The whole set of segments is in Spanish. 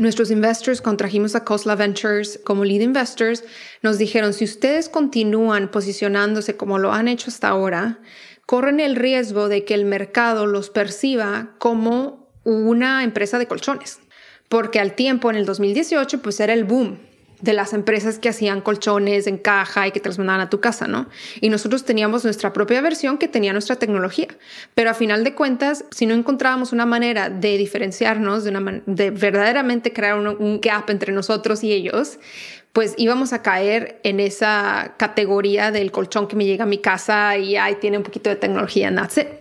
nuestros investors, contrajimos a Cosla Ventures como lead investors, nos dijeron, si ustedes continúan posicionándose como lo han hecho hasta ahora, corren el riesgo de que el mercado los perciba como una empresa de colchones. Porque al tiempo, en el 2018, pues era el boom de las empresas que hacían colchones en caja y que te los mandaban a tu casa, ¿no? Y nosotros teníamos nuestra propia versión que tenía nuestra tecnología. Pero a final de cuentas, si no encontrábamos una manera de diferenciarnos, de, una de verdaderamente crear un, un gap entre nosotros y ellos, pues íbamos a caer en esa categoría del colchón que me llega a mi casa y ahí tiene un poquito de tecnología, that's it.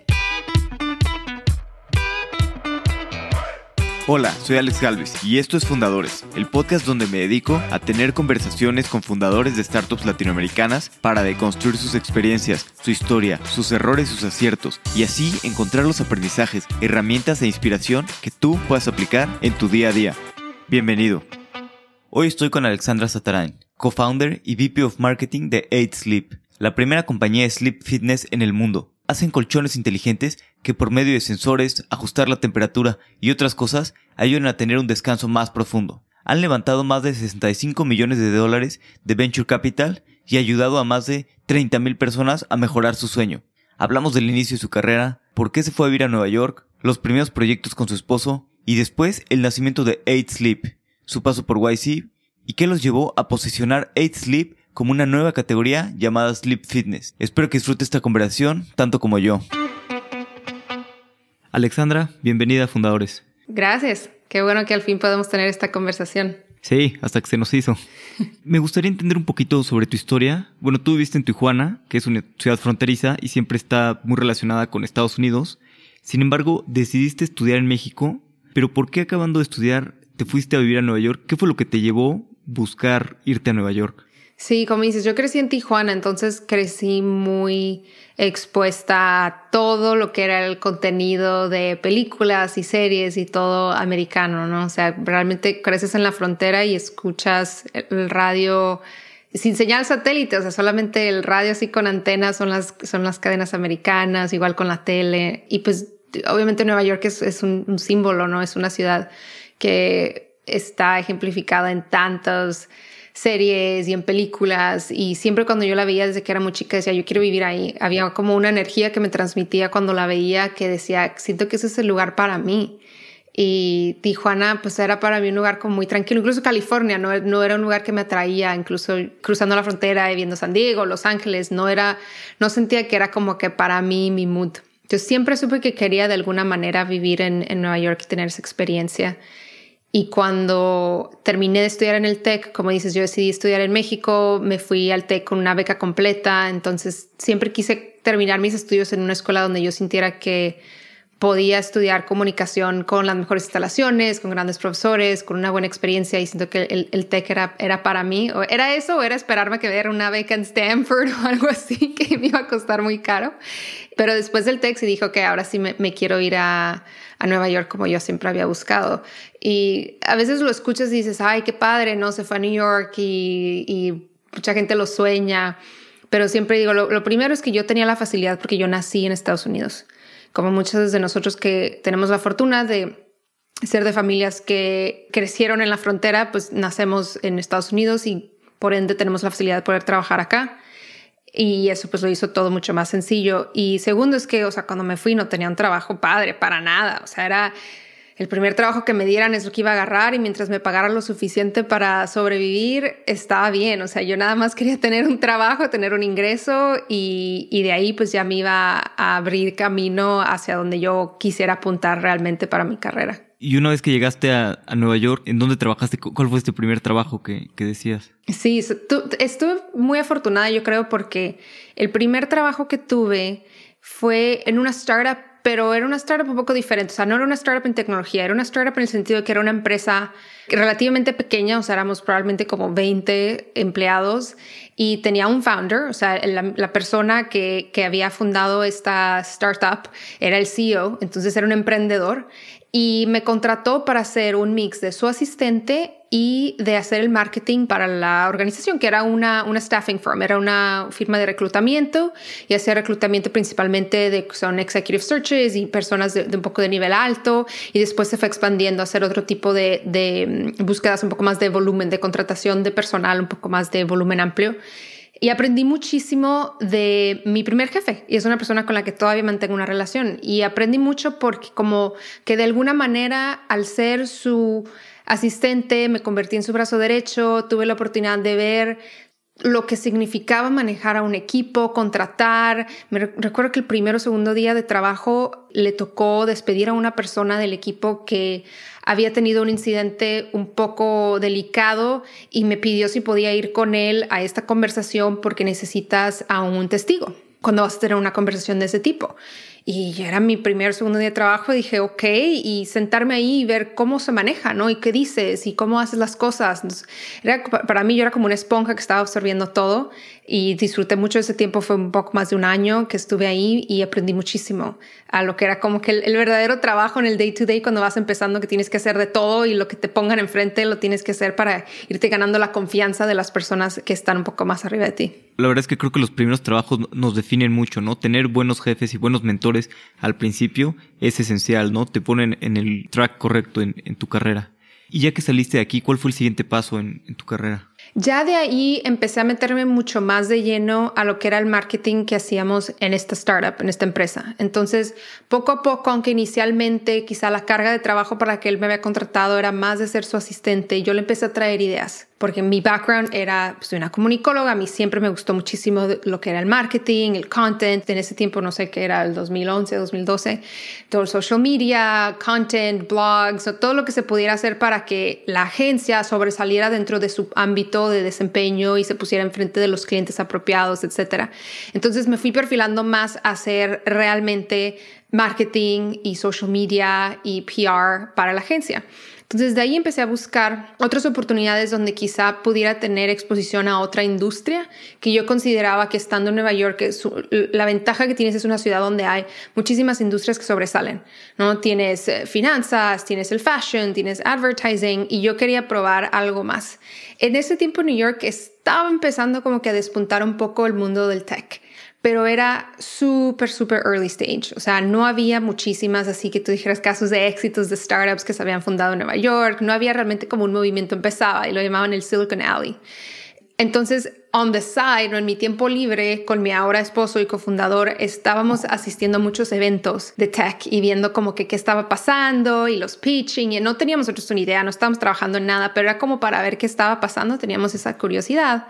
Hola, soy Alex Galvez y esto es Fundadores, el podcast donde me dedico a tener conversaciones con fundadores de startups latinoamericanas para deconstruir sus experiencias, su historia, sus errores, sus aciertos y así encontrar los aprendizajes, herramientas e inspiración que tú puedas aplicar en tu día a día. Bienvenido. Hoy estoy con Alexandra Satarain, co-founder y VP of Marketing de 8 Sleep, la primera compañía de sleep fitness en el mundo hacen colchones inteligentes que por medio de sensores, ajustar la temperatura y otras cosas ayudan a tener un descanso más profundo. Han levantado más de 65 millones de dólares de venture capital y ayudado a más de 30 mil personas a mejorar su sueño. Hablamos del inicio de su carrera, por qué se fue a vivir a Nueva York, los primeros proyectos con su esposo y después el nacimiento de 8 Sleep, su paso por YC y qué los llevó a posicionar 8 Sleep como una nueva categoría llamada Sleep Fitness. Espero que disfrute esta conversación tanto como yo. Alexandra, bienvenida a Fundadores. Gracias. Qué bueno que al fin podemos tener esta conversación. Sí, hasta que se nos hizo. Me gustaría entender un poquito sobre tu historia. Bueno, tú viviste en Tijuana, que es una ciudad fronteriza y siempre está muy relacionada con Estados Unidos. Sin embargo, decidiste estudiar en México, pero ¿por qué acabando de estudiar te fuiste a vivir a Nueva York? ¿Qué fue lo que te llevó buscar irte a Nueva York? Sí, como dices, yo crecí en Tijuana, entonces crecí muy expuesta a todo lo que era el contenido de películas y series y todo americano, ¿no? O sea, realmente creces en la frontera y escuchas el radio sin señal satélite, o sea, solamente el radio así con antenas son las, son las cadenas americanas, igual con la tele. Y pues obviamente Nueva York es, un, un símbolo, ¿no? Es una ciudad que está ejemplificada en tantos series y en películas y siempre cuando yo la veía desde que era muy chica decía yo quiero vivir ahí. Había como una energía que me transmitía cuando la veía que decía siento que ese es el lugar para mí. Y Tijuana pues era para mí un lugar muy tranquilo, incluso California no, no era un lugar que me atraía, incluso cruzando la frontera y viendo San Diego, Los Ángeles, no era, no sentía que era como que para mí mi mood. Yo siempre supe que quería de alguna manera vivir en Nueva York y tener esa experiencia. Y cuando terminé de estudiar en el TEC, como dices, yo decidí estudiar en México, me fui al TEC con una beca completa, entonces siempre quise terminar mis estudios en una escuela donde yo sintiera que podía estudiar comunicación con las mejores instalaciones, con grandes profesores, con una buena experiencia y siento que el, el TEC era, para mí. O ¿Era eso o era esperarme que diera una beca en Stanford o algo así que me iba a costar muy caro? Pero después del TEC sí dijo que ahora sí me, me quiero ir a, a Nueva York como yo siempre había buscado. Y a veces lo escuchas y dices, ay, qué padre, ¿no? Se fue a New York y, mucha gente lo sueña. Pero siempre digo, lo, primero es que yo tenía la facilidad porque yo nací en Estados Unidos. Como muchos de nosotros que tenemos la fortuna de ser de familias que crecieron en la frontera, pues nacemos en Estados Unidos y por ende tenemos la facilidad de poder trabajar acá. Y eso pues lo hizo todo mucho más sencillo. Y segundo es que, o sea, cuando me fui no tenía un trabajo padre para nada. O sea, era el primer trabajo que me dieran es lo que iba a agarrar y mientras me pagaran lo suficiente para sobrevivir, estaba bien. O sea, yo nada más quería tener un trabajo, tener un ingreso y, y de ahí pues ya me iba a abrir camino hacia donde yo quisiera apuntar realmente para mi carrera. Y una vez que llegaste a, a, Nueva York, ¿en dónde trabajaste? ¿Cuál fue este primer trabajo que, que decías? Sí, estuve muy afortunada, yo creo, porque el primer trabajo que tuve fue en una startup pero era una startup un poco diferente. O sea, no era una startup en tecnología, era una startup en el sentido de que era una empresa relativamente pequeña, o sea, éramos probablemente como 20 empleados y tenía un founder, o sea, la, la persona que, que había fundado esta startup era el CEO, entonces era un emprendedor y me contrató para hacer un mix de su asistente y de hacer el marketing para la organización, que era una, una staffing firm, era una firma de reclutamiento y hacía reclutamiento principalmente de son executive searches y personas de, un poco de nivel alto y después se fue expandiendo a hacer otro tipo de, de mm, búsquedas un poco más de volumen, de contratación de personal, un poco más de volumen amplio. Y aprendí muchísimo de mi primer jefe y es una persona con la que todavía mantengo una relación. Y aprendí mucho porque como que de alguna manera al ser su asistente me convertí en su brazo derecho, tuve la oportunidad de ver lo que significaba manejar a un equipo, contratar. Me recuerdo que el primero o segundo día de trabajo le tocó despedir a una persona del equipo que había tenido un incidente un poco delicado y me pidió si podía ir con él a esta conversación porque necesitas a un testigo cuando vas a tener una conversación de ese tipo. Y era mi primer, segundo día de trabajo, dije, ok, y sentarme ahí y ver cómo se maneja, ¿no? Y qué dices y cómo haces las cosas. Era, para mí yo era como una esponja que estaba absorbiendo todo y disfruté mucho ese tiempo. Fue un poco más de un año que estuve ahí y aprendí muchísimo a lo que era como que el, verdadero trabajo en el day to day cuando vas empezando, que tienes que hacer de todo y lo que te pongan enfrente lo tienes que hacer para irte ganando la confianza de las personas que están un poco más arriba de ti. La verdad es que creo que los primeros trabajos nos definen mucho, ¿no? Tener buenos jefes y buenos mentores al principio es esencial, ¿no? Te ponen en el track correcto en, tu carrera. Y ya que saliste de aquí, ¿cuál fue el siguiente paso en tu carrera? Ya de ahí empecé a meterme mucho más de lleno a lo que era el marketing que hacíamos en esta startup, en esta empresa. Entonces, poco a poco, aunque inicialmente quizá la carga de trabajo para la que él me había contratado era más de ser su asistente, yo le empecé a traer ideas porque mi background era, soy una comunicóloga, a mí siempre me gustó muchísimo lo que era el marketing, el content, en ese tiempo no sé qué era, el 2011, 2012, todo el social media, content, blogs, todo lo que se pudiera hacer para que la agencia sobresaliera dentro de su ámbito de desempeño y se pusiera enfrente de los clientes apropiados, etc. Entonces me fui perfilando más a hacer realmente marketing y social media y PR para la agencia. Entonces de ahí empecé a buscar otras oportunidades donde quizá pudiera tener exposición a otra industria que yo consideraba que estando en Nueva York, la ventaja que tienes es una ciudad donde hay muchísimas industrias que sobresalen, ¿no? Tienes eh, finanzas, tienes el fashion, tienes advertising y yo quería probar algo más. En ese tiempo New York estaba empezando como que a despuntar un poco el mundo del tech pero era súper, súper early stage. O sea, no había muchísimas, así que tú dijeras casos de éxitos de startups que se habían fundado en Nueva York. No había realmente como un movimiento empezaba y lo llamaban el Silicon Alley. Entonces, on the side, en mi tiempo libre, con mi ahora esposo y cofundador, estábamos asistiendo a muchos eventos de tech y viendo como que qué estaba pasando y los pitching. Y no teníamos nosotros una idea, no estábamos trabajando en nada, pero era como para ver qué estaba pasando, teníamos esa curiosidad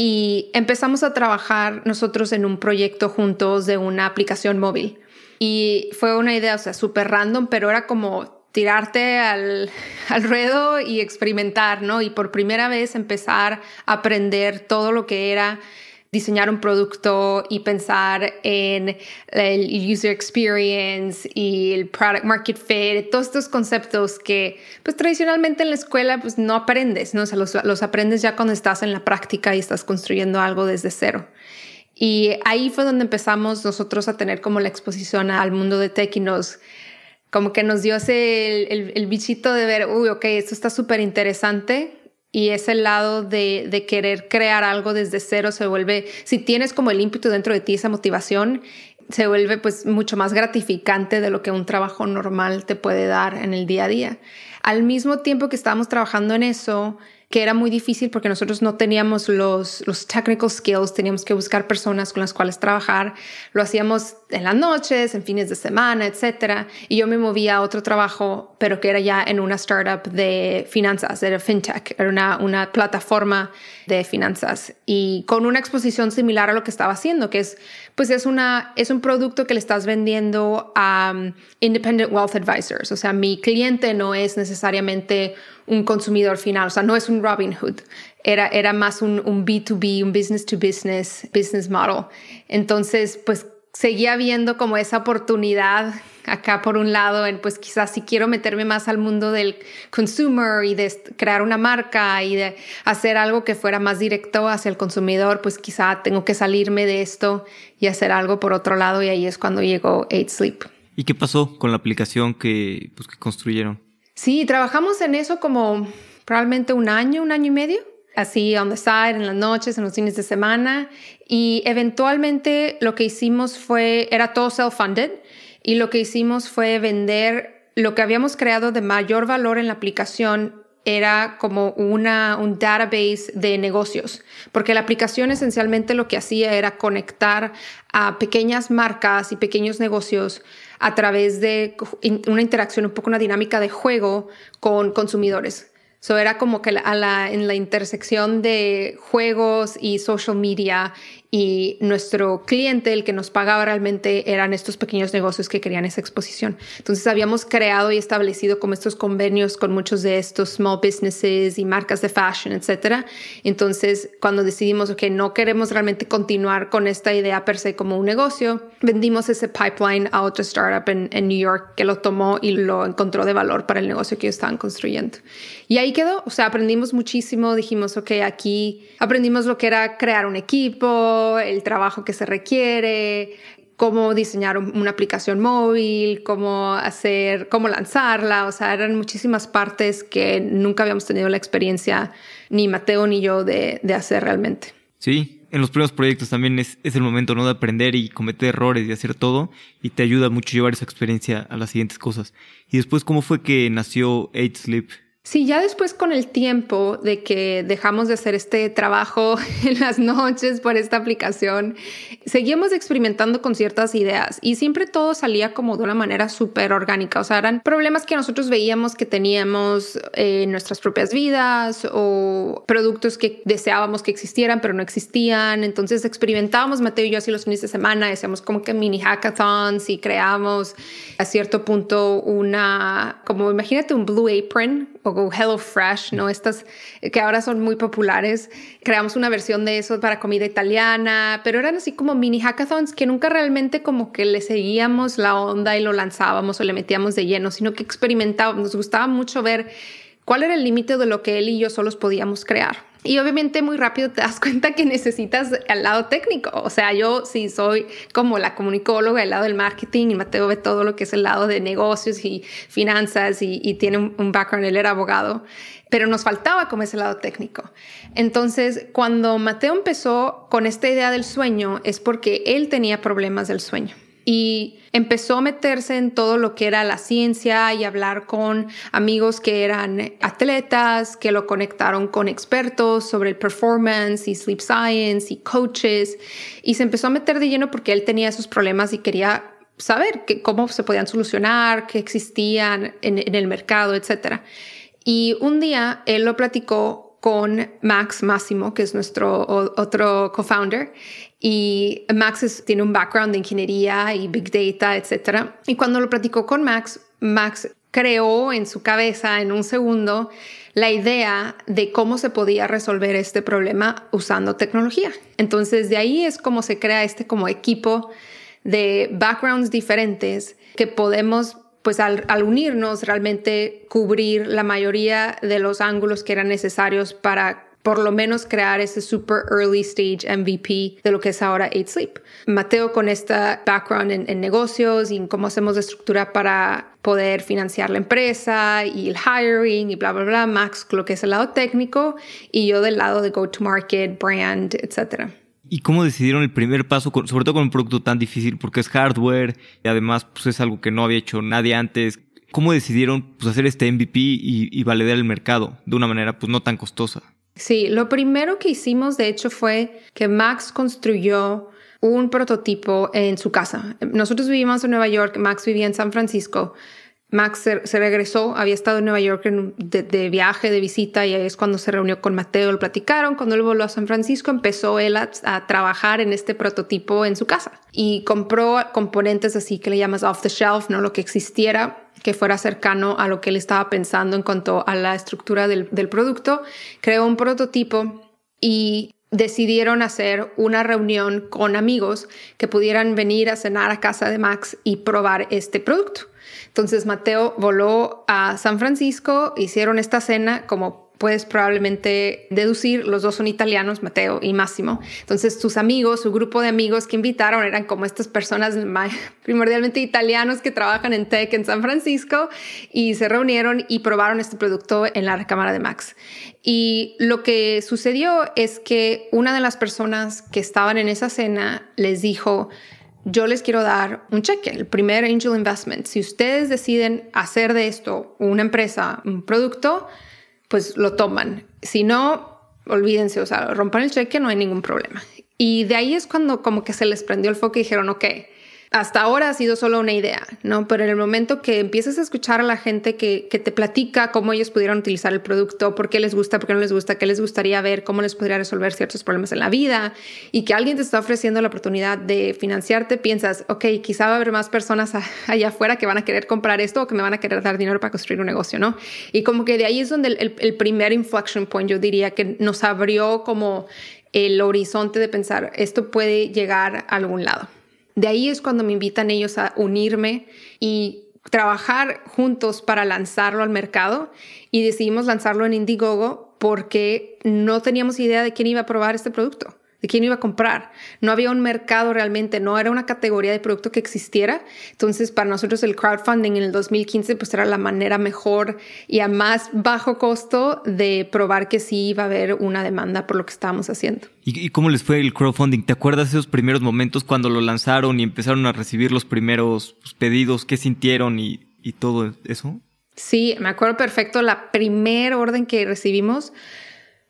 y empezamos a trabajar nosotros en un proyecto juntos de una aplicación móvil. Y fue una idea, o sea, súper random, pero era como tirarte al, al ruedo y experimentar, ¿no? Y por primera vez empezar a aprender todo lo que era diseñar un producto y pensar en el user experience y el product market fit, todos estos conceptos que pues tradicionalmente en la escuela pues no aprendes, ¿no? O sea, los, los aprendes ya cuando estás en la práctica y estás construyendo algo desde cero. Y ahí fue donde empezamos nosotros a tener como la exposición al mundo de tech y nos como que nos dio ese el, el bichito de ver, uy, ok, esto está súper interesante, y ese lado de, de, querer crear algo desde cero se vuelve, si tienes como el ímpetu dentro de ti, esa motivación, se vuelve pues mucho más gratificante de lo que un trabajo normal te puede dar en el día a día. Al mismo tiempo que estábamos trabajando en eso, que era muy difícil porque nosotros no teníamos los, los technical skills, teníamos que buscar personas con las cuales trabajar, lo hacíamos en las noches, en fines de semana, etc. Y yo me movía a otro trabajo, pero que era ya en una startup de finanzas, era fintech, era una, una plataforma de finanzas y con una exposición similar a lo que estaba haciendo, que es, pues es, una, es un producto que le estás vendiendo a um, independent wealth advisors. O sea, mi cliente no es necesariamente un consumidor final, o sea, no es un Robin Hood, era, era más un, un B2B, un business to business, business model. Entonces, pues seguía viendo como esa oportunidad acá por un lado en pues quizás si quiero meterme más al mundo del consumer y de crear una marca y de hacer algo que fuera más directo hacia el consumidor, pues quizá tengo que salirme de esto y hacer algo por otro lado y ahí es cuando llegó Eight Sleep. ¿Y qué pasó con la aplicación que, pues, que construyeron? Sí, trabajamos en eso como probablemente un año, un año y medio, así on the side, en las noches, en los fines de semana. Y eventualmente lo que hicimos fue, era todo self-funded, y lo que hicimos fue vender lo que habíamos creado de mayor valor en la aplicación era como una, un database de negocios, porque la aplicación esencialmente lo que hacía era conectar a pequeñas marcas y pequeños negocios a través de una interacción, un poco una dinámica de juego con consumidores. So era como que a la, en la intersección de juegos y social media y nuestro cliente, el que nos pagaba realmente, eran estos pequeños negocios que querían esa exposición. Entonces habíamos creado y establecido como estos convenios con muchos de estos small businesses y marcas de fashion, etc. Entonces cuando decidimos que no queremos realmente continuar con esta idea per se como un negocio, vendimos ese pipeline a otra startup en, en New York que lo tomó y lo encontró de valor para el negocio que ellos estaban construyendo. Y ahí quedó, o sea, aprendimos muchísimo, dijimos, ok, aquí aprendimos lo que era crear un equipo, el trabajo que se requiere, cómo diseñar una aplicación móvil, cómo hacer, cómo lanzarla, o sea, eran muchísimas partes que nunca habíamos tenido la experiencia, ni Mateo ni yo, de, hacer realmente. Sí, en los primeros proyectos también es, el momento ¿no? de aprender y cometer errores y hacer todo y te ayuda mucho llevar esa experiencia a las siguientes cosas. Y después, ¿cómo fue que nació Eight Sleep? Sí, ya después con el tiempo de que dejamos de hacer este trabajo en las noches por esta aplicación, seguimos experimentando con ciertas ideas y siempre todo salía como de una manera súper orgánica. O sea, eran problemas que nosotros veíamos que teníamos en nuestras propias vidas o productos que deseábamos que existieran pero no existían. Entonces experimentábamos, Mateo y yo, así los fines de semana, hacíamos como que mini hackathons y creamos a cierto punto una, como imagínate un Blue Apron o Hello Fresh, ¿no? Estas que ahora son muy populares. Creamos una versión de eso para comida italiana, pero eran así como mini hackathons que nunca realmente como que le seguíamos la onda y lo lanzábamos o le metíamos de lleno, sino que experimentábamos. Nos gustaba mucho ver cuál era el límite de lo que él y yo solos podíamos crear. Y obviamente muy rápido te das cuenta que necesitas el lado técnico. O sea, yo sí soy como la comunicóloga, el lado del marketing y Mateo ve todo lo que es el lado de negocios y finanzas y, tiene un, un background, él era abogado, pero nos faltaba como ese lado técnico. Entonces, cuando Mateo empezó con esta idea del sueño es porque él tenía problemas del sueño y empezó a meterse en todo lo que era la ciencia y hablar con amigos que eran atletas, que lo conectaron con expertos sobre el performance y sleep science y coaches y se empezó a meter de lleno porque él tenía esos problemas y quería saber cómo se podían solucionar, qué existían en, en el mercado, etc. Y un día él lo platicó con Max Máximo, que es nuestro otro co-founder, y Max tiene un background de ingeniería y big data, etc. Y cuando lo platicó con Max, Max creó en su cabeza en un segundo la idea de cómo se podía resolver este problema usando tecnología. Entonces de ahí es como se crea este como equipo de backgrounds diferentes que podemos pues al, al, unirnos realmente cubrir la mayoría de los ángulos que eran necesarios para por lo menos crear ese super early stage MVP de lo que es ahora 8 Sleep. Mateo con esta background en, negocios y en cómo hacemos la estructura para poder financiar la empresa y el hiring y bla, bla, bla. Max lo que es el lado técnico y yo del lado de go to market, brand, etc. ¿Y cómo decidieron el primer paso, sobre todo con un producto tan difícil, porque es hardware y además pues, es algo que no había hecho nadie antes? ¿Cómo decidieron pues, hacer este MVP y, y validar el mercado de una manera pues, no tan costosa? Sí, lo primero que hicimos de hecho fue que Max construyó un prototipo en su casa. Nosotros vivimos en Nueva York, Max vivía en San Francisco. Max se, regresó, había estado en Nueva York de, viaje, de visita, y ahí es cuando se reunió con Mateo, lo platicaron. Cuando él volvió a San Francisco, empezó él a, a, trabajar en este prototipo en su casa y compró componentes así que le llamas off the shelf, no lo que existiera que fuera cercano a lo que él estaba pensando en cuanto a la estructura del, producto, creó un prototipo y decidieron hacer una reunión con amigos que pudieran venir a cenar a casa de Max y probar este producto. Entonces Mateo voló a San Francisco, hicieron esta cena como puedes probablemente deducir, los dos son italianos, Mateo y Máximo. Entonces, sus amigos, su grupo de amigos que invitaron eran como estas personas primordialmente italianos que trabajan en tech en San Francisco y se reunieron y probaron este producto en la recámara de Max. Y lo que sucedió es que una de las personas que estaban en esa cena les dijo, yo les quiero dar un cheque, el primer angel investment. Si ustedes deciden hacer de esto una empresa, un producto, pues lo toman. Si no, olvídense, o sea, rompan el cheque, no hay ningún problema. Y de ahí es cuando como que se les prendió el foco y dijeron, ok, hasta ahora ha sido solo una idea, ¿no? Pero en el momento que empiezas a escuchar a la gente que, que, te platica cómo ellos pudieron utilizar el producto, por qué les gusta, por qué no les gusta, qué les gustaría ver, cómo les podría resolver ciertos problemas en la vida, y que alguien te está ofreciendo la oportunidad de financiarte, piensas, ok, quizá va a haber más personas allá afuera que van a querer comprar esto o que me van a querer dar dinero para construir un negocio, ¿no? Y como que de ahí es donde el, el primer inflection point, yo diría, que nos abrió como el horizonte de pensar, esto puede llegar a algún lado. De ahí es cuando me invitan ellos a unirme y trabajar juntos para lanzarlo al mercado. Y decidimos lanzarlo en Indiegogo porque no teníamos idea de quién iba a probar este producto de quién iba a comprar. No había un mercado realmente, no era una categoría de producto que existiera. Entonces, para nosotros el crowdfunding en el 2015 pues era la manera mejor y a más bajo costo de probar que sí iba a haber una demanda por lo que estábamos haciendo. ¿Y, cómo les fue el crowdfunding? ¿Te acuerdas de esos primeros momentos cuando lo lanzaron y empezaron a recibir los primeros pues, pedidos? ¿Qué sintieron y, y todo eso? Sí, me acuerdo perfecto la primera orden que recibimos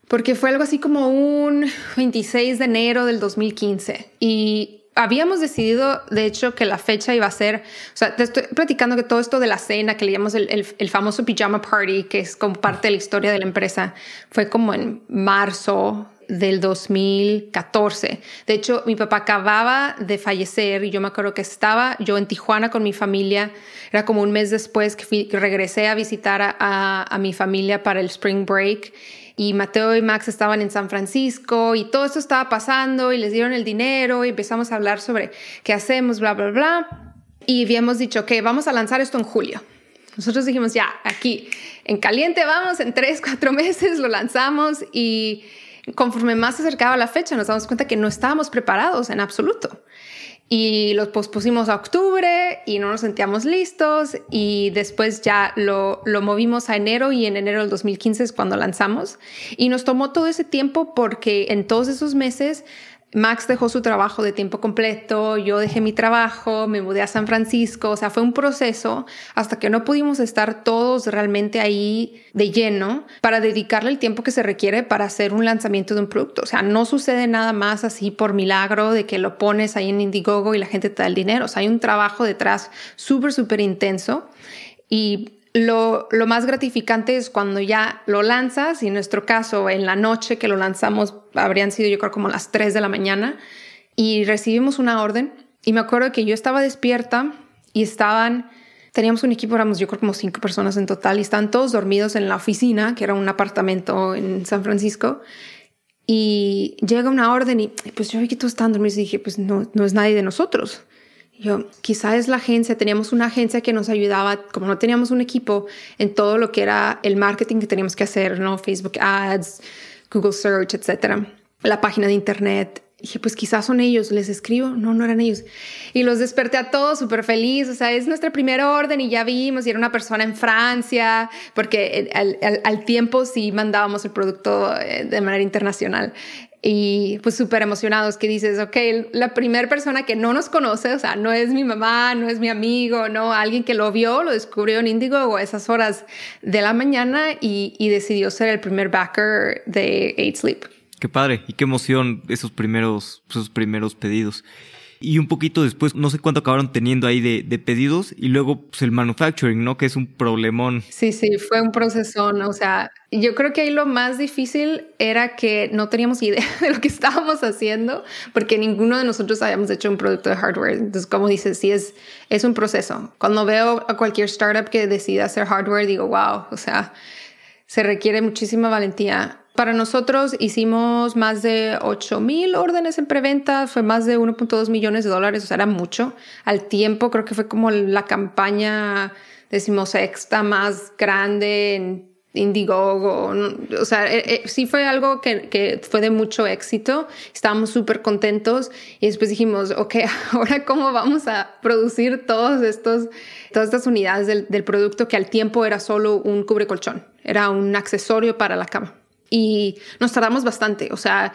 porque fue algo así como un 26 de enero del 2015 y habíamos decidido, de hecho, que la fecha iba a ser, o sea, te estoy platicando que todo esto de la cena, que le llamamos el, el, famoso pijama party, que es como parte de la historia de la empresa, fue como en marzo del 2014. De hecho, mi papá acababa de fallecer y yo me acuerdo que estaba yo en Tijuana con mi familia. Era como un mes después que, regresé a visitar a, a mi familia para el spring break y Mateo y Max estaban en San Francisco y todo esto estaba pasando y les dieron el dinero y empezamos a hablar sobre qué hacemos, bla, bla, bla. Y habíamos dicho, que vamos a lanzar esto en julio. Nosotros dijimos, ya, aquí, en caliente vamos, en tres, cuatro meses lo lanzamos y conforme más se acercaba la fecha nos damos cuenta que no estábamos preparados en absoluto y los pospusimos a octubre y no nos sentíamos listos y después ya lo, lo, movimos a enero y en enero del 2015 es cuando lanzamos. Y nos tomó todo ese tiempo porque en todos esos meses Max dejó su trabajo de tiempo completo, yo dejé mi trabajo, me mudé a San Francisco, o sea, fue un proceso hasta que no pudimos estar todos realmente ahí de lleno para dedicarle el tiempo que se requiere para hacer un lanzamiento de un producto. O sea, no sucede nada más así por milagro de que lo pones ahí en Indiegogo y la gente te da el dinero. O sea, hay un trabajo detrás súper, súper intenso y lo, más gratificante es cuando ya lo lanzas, y en nuestro caso, en la noche que lo lanzamos, habrían sido yo creo como las 3 de la mañana, y recibimos una orden. Y me acuerdo que yo estaba despierta y estaban, teníamos un equipo, éramos yo creo como cinco personas en total, y estaban todos dormidos en la oficina, que era un apartamento en San Francisco. Y llega una orden y pues yo vi que todos estaban dormidos y dije, pues no, no es nadie de nosotros. Yo, quizá es la agencia, teníamos una agencia que nos ayudaba, como no teníamos un equipo, en todo lo que era el marketing que teníamos que hacer, ¿no? Facebook Ads, Google Search, etcétera. La página de internet. dije, pues quizás son ellos, les escribo. No, no eran ellos. Y los desperté a todos súper feliz. O sea, es nuestra primera orden y ya vimos, y era una persona en Francia, porque al, al tiempo sí mandábamos el producto eh, de manera internacional y pues súper emocionados que dices, ok, la primera persona que no nos conoce, o sea, no es mi mamá, no es mi amigo, no, alguien que lo vio, lo descubrió en Indigo a esas horas de la mañana y, y decidió ser el primer backer de Eight Sleep. Qué padre y qué emoción esos primeros, esos primeros pedidos y un poquito después, no sé cuánto acabaron teniendo ahí de, pedidos y luego pues, el manufacturing, ¿no? Que es un problemón. Sí, sí, fue un proceso, o sea, yo creo que ahí lo más difícil era que no teníamos idea de lo que estábamos haciendo porque ninguno de nosotros habíamos hecho un producto de hardware. Entonces, como dices, sí es, es un proceso. Cuando veo a cualquier startup que decida hacer hardware, digo, wow, o sea, se requiere muchísima valentía para nosotros hicimos más de 8 mil órdenes en preventa, fue más de 1.2 millones de dólares, o sea, era mucho. Al tiempo creo que fue como la campaña decimosexta más grande en Indiegogo, o sea, eh, eh, sí fue algo que, que, fue de mucho éxito, estábamos súper contentos y después dijimos, ok, ahora cómo vamos a producir todos estos, todas estas unidades del, del producto que al tiempo era solo un cubre colchón, era un accesorio para la cama. Y nos tardamos bastante, o sea,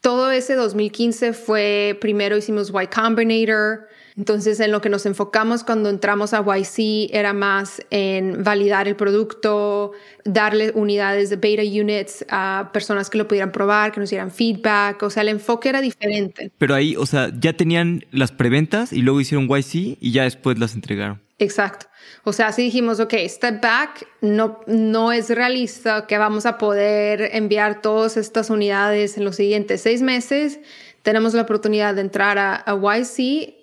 todo ese 2015 fue, primero hicimos Y Combinator, entonces, en lo que nos enfocamos cuando entramos a YC era más en validar el producto, darle unidades de beta units a personas que lo pudieran probar, que nos dieran feedback. O sea, el enfoque era diferente. Pero ahí, o sea, ya tenían las preventas y luego hicieron YC y ya después las entregaron. Exacto. O sea, si dijimos, ok, step back, no, no es realista que vamos a poder enviar todas estas unidades en los siguientes seis meses. Tenemos la oportunidad de entrar a, a YC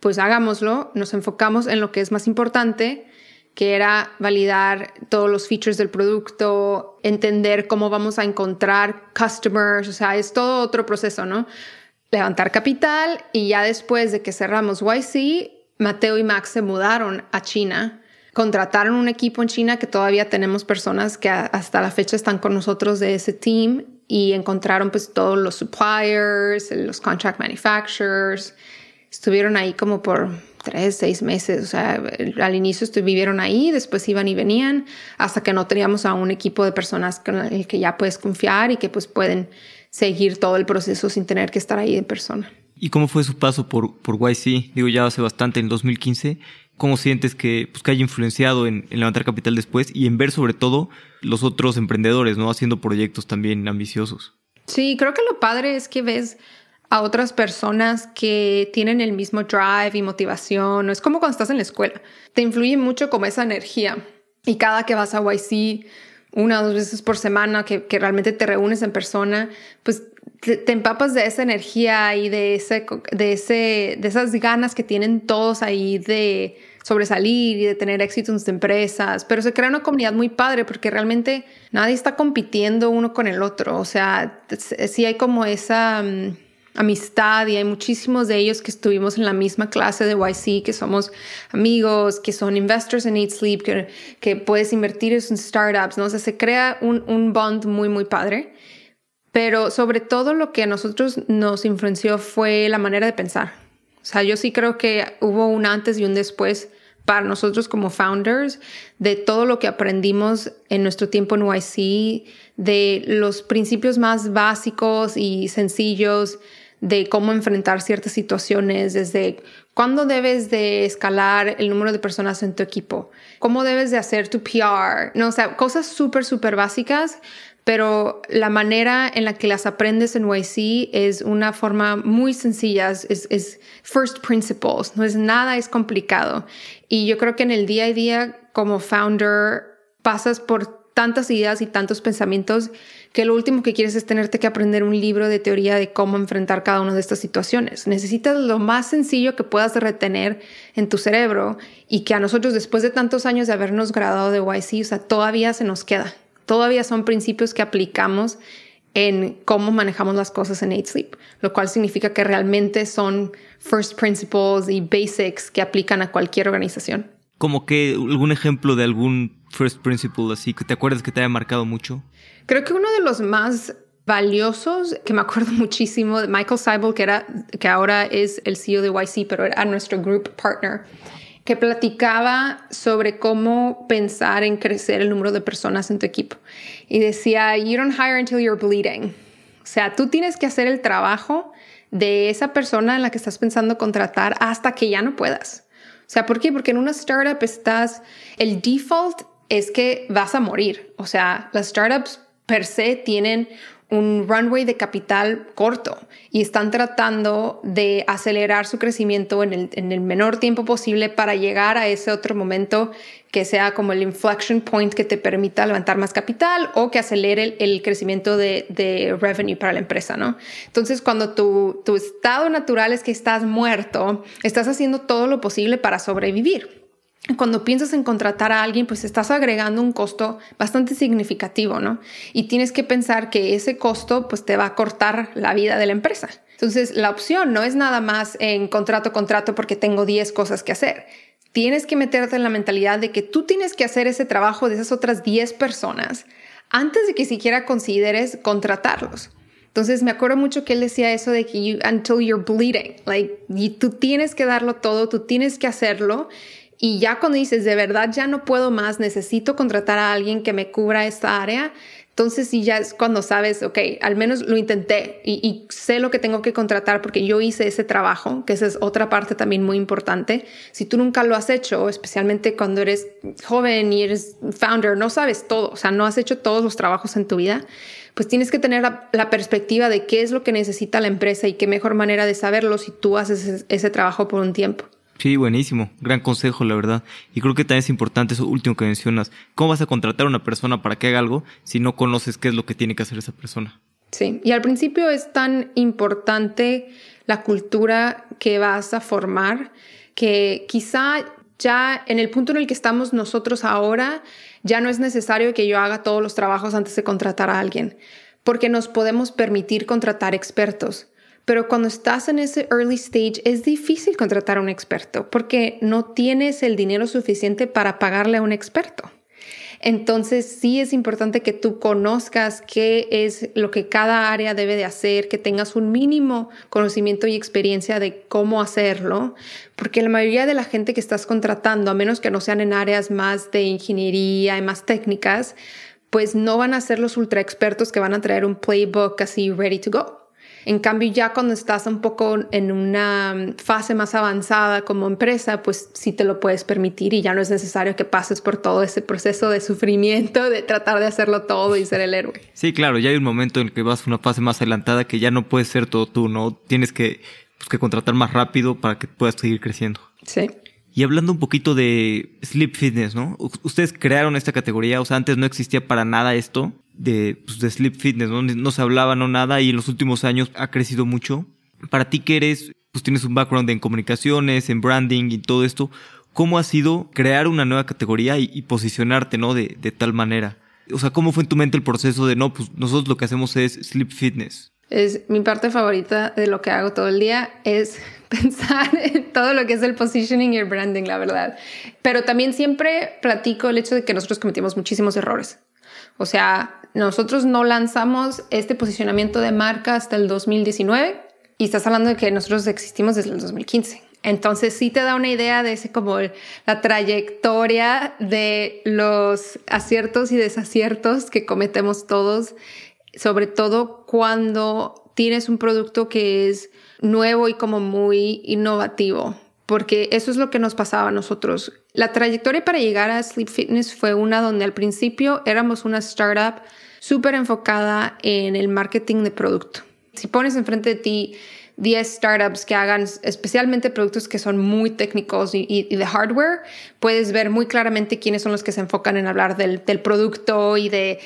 pues hagámoslo, nos enfocamos en lo que es más importante, que era validar todos los features del producto, entender cómo vamos a encontrar customers, o sea, es todo otro proceso, ¿no? Levantar capital y ya después de que cerramos YC, Mateo y Max se mudaron a China, contrataron un equipo en China que todavía tenemos personas que hasta la fecha están con nosotros de ese team y encontraron pues todos los suppliers, los contract manufacturers, estuvieron ahí como por tres, seis meses. O sea, al inicio vivieron ahí, después iban y venían, hasta que no teníamos a un equipo de personas con el que ya puedes confiar y que pues pueden seguir todo el proceso sin tener que estar ahí en persona. ¿Y cómo fue su paso por, por YC? Digo, ya hace bastante, en 2015. ¿Cómo sientes que, pues, que haya influenciado en, en, levantar capital después y en ver sobre todo los otros emprendedores, ¿no? Haciendo proyectos también ambiciosos. Sí, creo que lo padre es que ves a otras personas que tienen el mismo drive y motivación. Es como cuando estás en la escuela. Te influye mucho como esa energía. Y cada que vas a YC, una o dos veces por semana, que, realmente te reúnes en persona, pues te, empapas de esa energía y de, ese, de, ese, de esas ganas que tienen todos ahí de sobresalir y de tener éxito en sus empresas, pero se crea una comunidad muy padre porque realmente nadie está compitiendo uno con el otro, o sea, sí hay como esa mm, amistad y hay muchísimos de ellos que estuvimos en la misma clase de YC, que somos amigos, que son investors en Eat Sleep, que, puedes invertir en startups, ¿no? O se crea un, un bond muy, muy padre. Pero sobre todo lo que a nosotros nos influenció fue la manera de pensar. O sea, yo sí creo que hubo un antes y un después para nosotros como founders de todo lo que aprendimos en nuestro tiempo en YC, de los principios más básicos y sencillos de cómo enfrentar ciertas situaciones, desde cuándo debes de escalar el número de personas en tu equipo, cómo debes de hacer tu PR, no, o sea, cosas súper, súper básicas, pero la manera en la que las aprendes en YC es una forma muy sencilla, es, first principles, no es nada, es complicado. Y yo creo que en el día a día como founder pasas por tantas ideas y tantos pensamientos que lo último que quieres es tenerte que aprender un libro de teoría de cómo enfrentar cada una de estas situaciones. Necesitas lo más sencillo que puedas retener en tu cerebro y que a nosotros después de tantos años de habernos graduado de YC, o sea, todavía se nos queda. Todavía son principios que aplicamos en cómo manejamos las cosas en 8 Sleep, lo cual significa que realmente son first principles y basics que aplican a cualquier organización. Como que algún ejemplo de algún first principle así que te acuerdas que te haya marcado mucho. Creo que uno de los más valiosos, que me acuerdo muchísimo, de Michael Seibel, que, era, que ahora es el CEO de YC, pero era nuestro group partner, que platicaba sobre cómo pensar en crecer el número de personas en tu equipo. Y decía, you don't hire until you're bleeding. O sea, tú tienes que hacer el trabajo de esa persona en la que estás pensando contratar hasta que ya no puedas. O sea, ¿por qué? Porque en una startup estás, el default es que vas a morir. O sea, las startups per se tienen un runway de capital corto y están tratando de acelerar su crecimiento en el, en el, menor tiempo posible para llegar a ese otro momento que sea como el inflection point que te permita levantar más capital o que acelere el, crecimiento de, de, revenue para la empresa, ¿no? Entonces, cuando tu, tu estado natural es que estás muerto, estás haciendo todo lo posible para sobrevivir. Cuando piensas en contratar a alguien, pues estás agregando un costo bastante significativo, ¿no? Y tienes que pensar que ese costo pues te va a cortar la vida de la empresa. Entonces, la opción no es nada más en contrato, contrato porque tengo 10 cosas que hacer. tienes que meterte en la mentalidad de que tú tienes que hacer ese trabajo de esas otras 10 personas antes de que siquiera consideres contratarlos. Entonces me acuerdo mucho que él decía eso de que until you're bleeding, like tú tienes que darlo todo, tú tienes que hacerlo y ya cuando dices de verdad ya no puedo más, necesito contratar a alguien que me cubra esta área, entonces sí ya es cuando sabes, ok, al menos lo intenté y, sé lo que tengo que contratar porque yo hice ese trabajo, que esa es otra parte también muy importante. Si tú nunca lo has hecho, especialmente cuando eres joven y eres founder, no sabes todo, o sea, no has hecho todos los trabajos en tu vida, pues tienes que tener la, perspectiva de qué es lo que necesita la empresa y qué mejor manera de saberlo si tú haces ese trabajo por un tiempo. Sí, buenísimo. Gran consejo, la verdad. Y creo que también es importante eso último que mencionas. ¿Cómo vas a contratar a una persona para que haga algo si no conoces qué es lo que tiene que hacer esa persona? Sí, y al principio es tan importante la cultura que vas a formar que quizá ya en el punto en el que estamos nosotros ahora, ya no es necesario que yo haga todos los trabajos antes de contratar a alguien, porque nos podemos permitir contratar expertos. Pero cuando estás en ese early stage es difícil contratar a un experto porque no tienes el dinero suficiente para pagarle a un experto. Entonces sí es importante que tú conozcas qué es lo que cada área debe de hacer, que tengas un mínimo conocimiento y experiencia de cómo hacerlo, porque la mayoría de la gente que estás contratando, a menos que no sean en áreas más de ingeniería y más técnicas, pues no van a ser los ultra expertos que van a traer un playbook así ready to go. En cambio, ya cuando estás un poco en una fase más avanzada como empresa, pues sí te lo puedes permitir y ya no es necesario que pases por todo ese proceso de sufrimiento, de tratar de hacerlo todo y ser el héroe. Sí, claro, ya hay un momento en el que vas a una fase más adelantada que ya no puedes ser todo tú, ¿no? Tienes que, pues, que contratar más rápido para que puedas seguir creciendo. Sí. Y hablando un poquito de sleep fitness, ¿no? Ustedes crearon esta categoría, o sea, antes no existía para nada esto de, pues, de sleep fitness, ¿no? No se hablaba, no nada, y en los últimos años ha crecido mucho. Para ti que eres, pues tienes un background en comunicaciones, en branding y todo esto, ¿cómo ha sido crear una nueva categoría y, posicionarte, ¿no? De, de tal manera. O sea, ¿cómo fue en tu mente el proceso de, no, pues nosotros lo que hacemos es sleep fitness? Es mi parte favorita de lo que hago todo el día es pensar en todo lo que es el positioning y el branding, la verdad. Pero también siempre platico el hecho de que nosotros cometimos muchísimos errores. O sea, nosotros no lanzamos este posicionamiento de marca hasta el 2019 y estás hablando de que nosotros existimos desde el 2015. Entonces sí te da una idea de ese como la trayectoria de los aciertos y desaciertos que cometemos todos sobre todo cuando tienes un producto que es nuevo y como muy innovativo, porque eso es lo que nos pasaba a nosotros. La trayectoria para llegar a Sleep Fitness fue una donde al principio éramos una startup súper enfocada en el marketing de producto. Si pones enfrente de ti 10 startups que hagan especialmente productos que son muy técnicos y, de hardware, puedes ver muy claramente quiénes son los que se enfocan en hablar del, producto y de,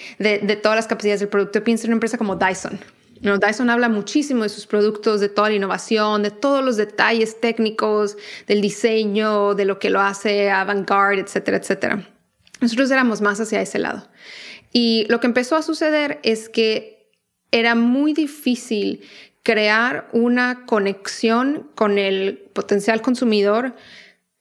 todas las capacidades del producto. Piensa en una empresa como Dyson. Dyson habla muchísimo de sus productos, de toda la innovación, de todos los detalles técnicos, del diseño, de lo que lo hace avant-garde, etcétera, etcétera. Nosotros éramos más hacia ese lado. Y lo que empezó a suceder es que era muy difícil crear una conexión con el potencial consumidor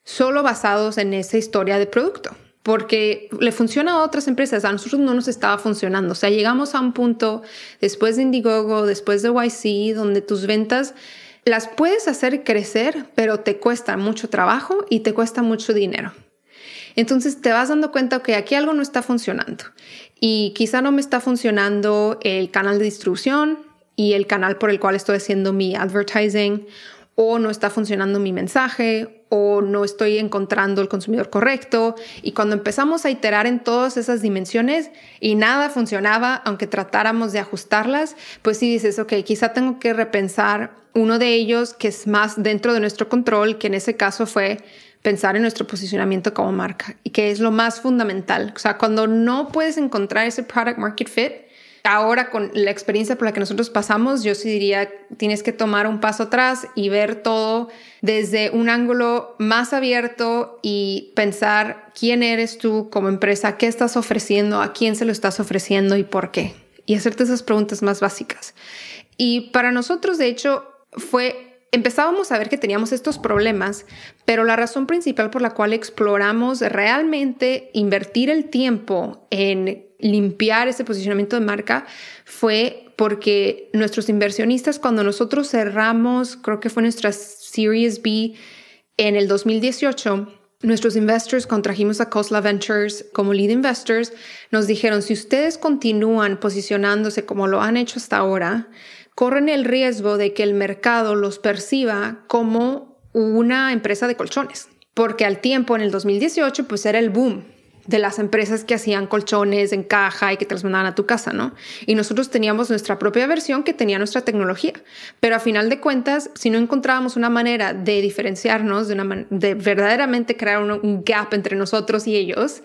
solo basados en esa historia de producto, porque le funciona a otras empresas, a nosotros no nos estaba funcionando. O sea, llegamos a un punto después de Indiegogo, después de YC, donde tus ventas las puedes hacer crecer, pero te cuesta mucho trabajo y te cuesta mucho dinero. Entonces te vas dando cuenta que aquí algo no está funcionando y quizá no me está funcionando el canal de distribución, y el canal por el cual estoy haciendo mi advertising o no está funcionando mi mensaje o no estoy encontrando el consumidor correcto. Y cuando empezamos a iterar en todas esas dimensiones y nada funcionaba, aunque tratáramos de ajustarlas, pues sí dices, ok, quizá tengo que repensar uno de ellos que es más dentro de nuestro control, que en ese caso fue pensar en nuestro posicionamiento como marca y que es lo más fundamental. O sea, cuando no puedes encontrar ese product market fit, ahora con la experiencia por la que nosotros pasamos, yo sí diría, tienes que tomar un paso atrás y ver todo desde un ángulo más abierto y pensar quién eres tú como empresa, qué estás ofreciendo, a quién se lo estás ofreciendo y por qué. Y hacerte esas preguntas más básicas. Y para nosotros, de hecho, fue empezábamos a ver que teníamos estos problemas, pero la razón principal por la cual exploramos realmente invertir el tiempo en limpiar ese posicionamiento de marca fue porque nuestros inversionistas, cuando nosotros cerramos, creo que fue nuestra Series B en el 2018, nuestros investors contrajimos a Cosla Ventures como lead investors, nos dijeron, si ustedes continúan posicionándose como lo han hecho hasta ahora, corren el riesgo de que el mercado los perciba como una empresa de colchones. Porque al tiempo, en el 2018, pues era el boom de las empresas que hacían colchones en caja y que te los mandaban a tu casa, ¿no? Y nosotros teníamos nuestra propia versión que tenía nuestra tecnología. Pero a final de cuentas, si no encontrábamos una manera de diferenciarnos, de, una de verdaderamente crear un, gap entre nosotros y ellos,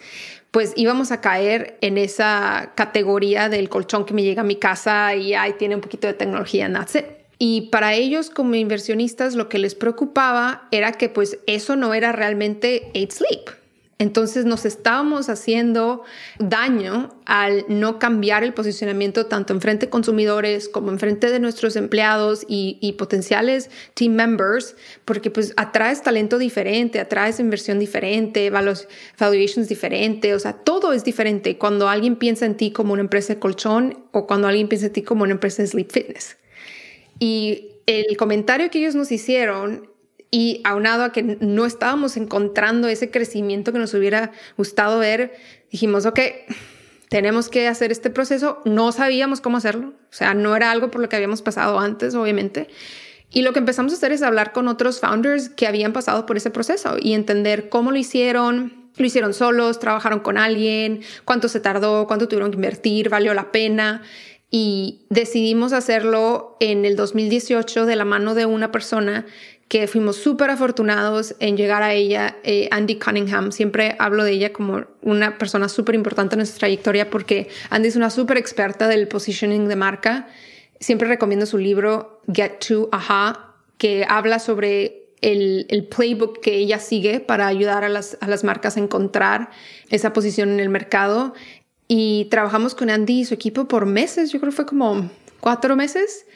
pues íbamos a caer en esa categoría del colchón que me llega a mi casa y ahí tiene un poquito de tecnología, en it. Y para ellos como inversionistas lo que les preocupaba era que pues eso no era realmente Eight Sleep. Entonces nos estábamos haciendo daño al no cambiar el posicionamiento tanto en frente de consumidores como en frente de nuestros empleados y, potenciales team members, porque pues atraes talento diferente, atraes inversión diferente, valuations diferente, o sea, todo es diferente cuando alguien piensa en ti como una empresa de colchón o cuando alguien piensa en ti como una empresa de sleep fitness. Y el comentario que ellos nos hicieron y aunado a que no estábamos encontrando ese crecimiento que nos hubiera gustado ver, dijimos, ok, tenemos que hacer este proceso. No sabíamos cómo hacerlo, o sea, no era algo por lo que habíamos pasado antes, obviamente. Y lo que empezamos a hacer es hablar con otros founders que habían pasado por ese proceso y entender cómo lo hicieron, lo hicieron solos, trabajaron con alguien, cuánto se tardó, cuánto tuvieron que invertir, valió la pena. Y decidimos hacerlo en el 2018 de la mano de una persona que fuimos súper afortunados en llegar a ella, eh, Andy Cunningham. Siempre hablo de ella como una persona súper importante en nuestra trayectoria porque Andy es una súper experta del positioning de marca. Siempre recomiendo su libro Get to Aha, que habla sobre el, el, playbook que ella sigue para ayudar a las, a las marcas a encontrar esa posición en el mercado. Y trabajamos con Andy y su equipo por meses, yo creo que fue como cuatro meses,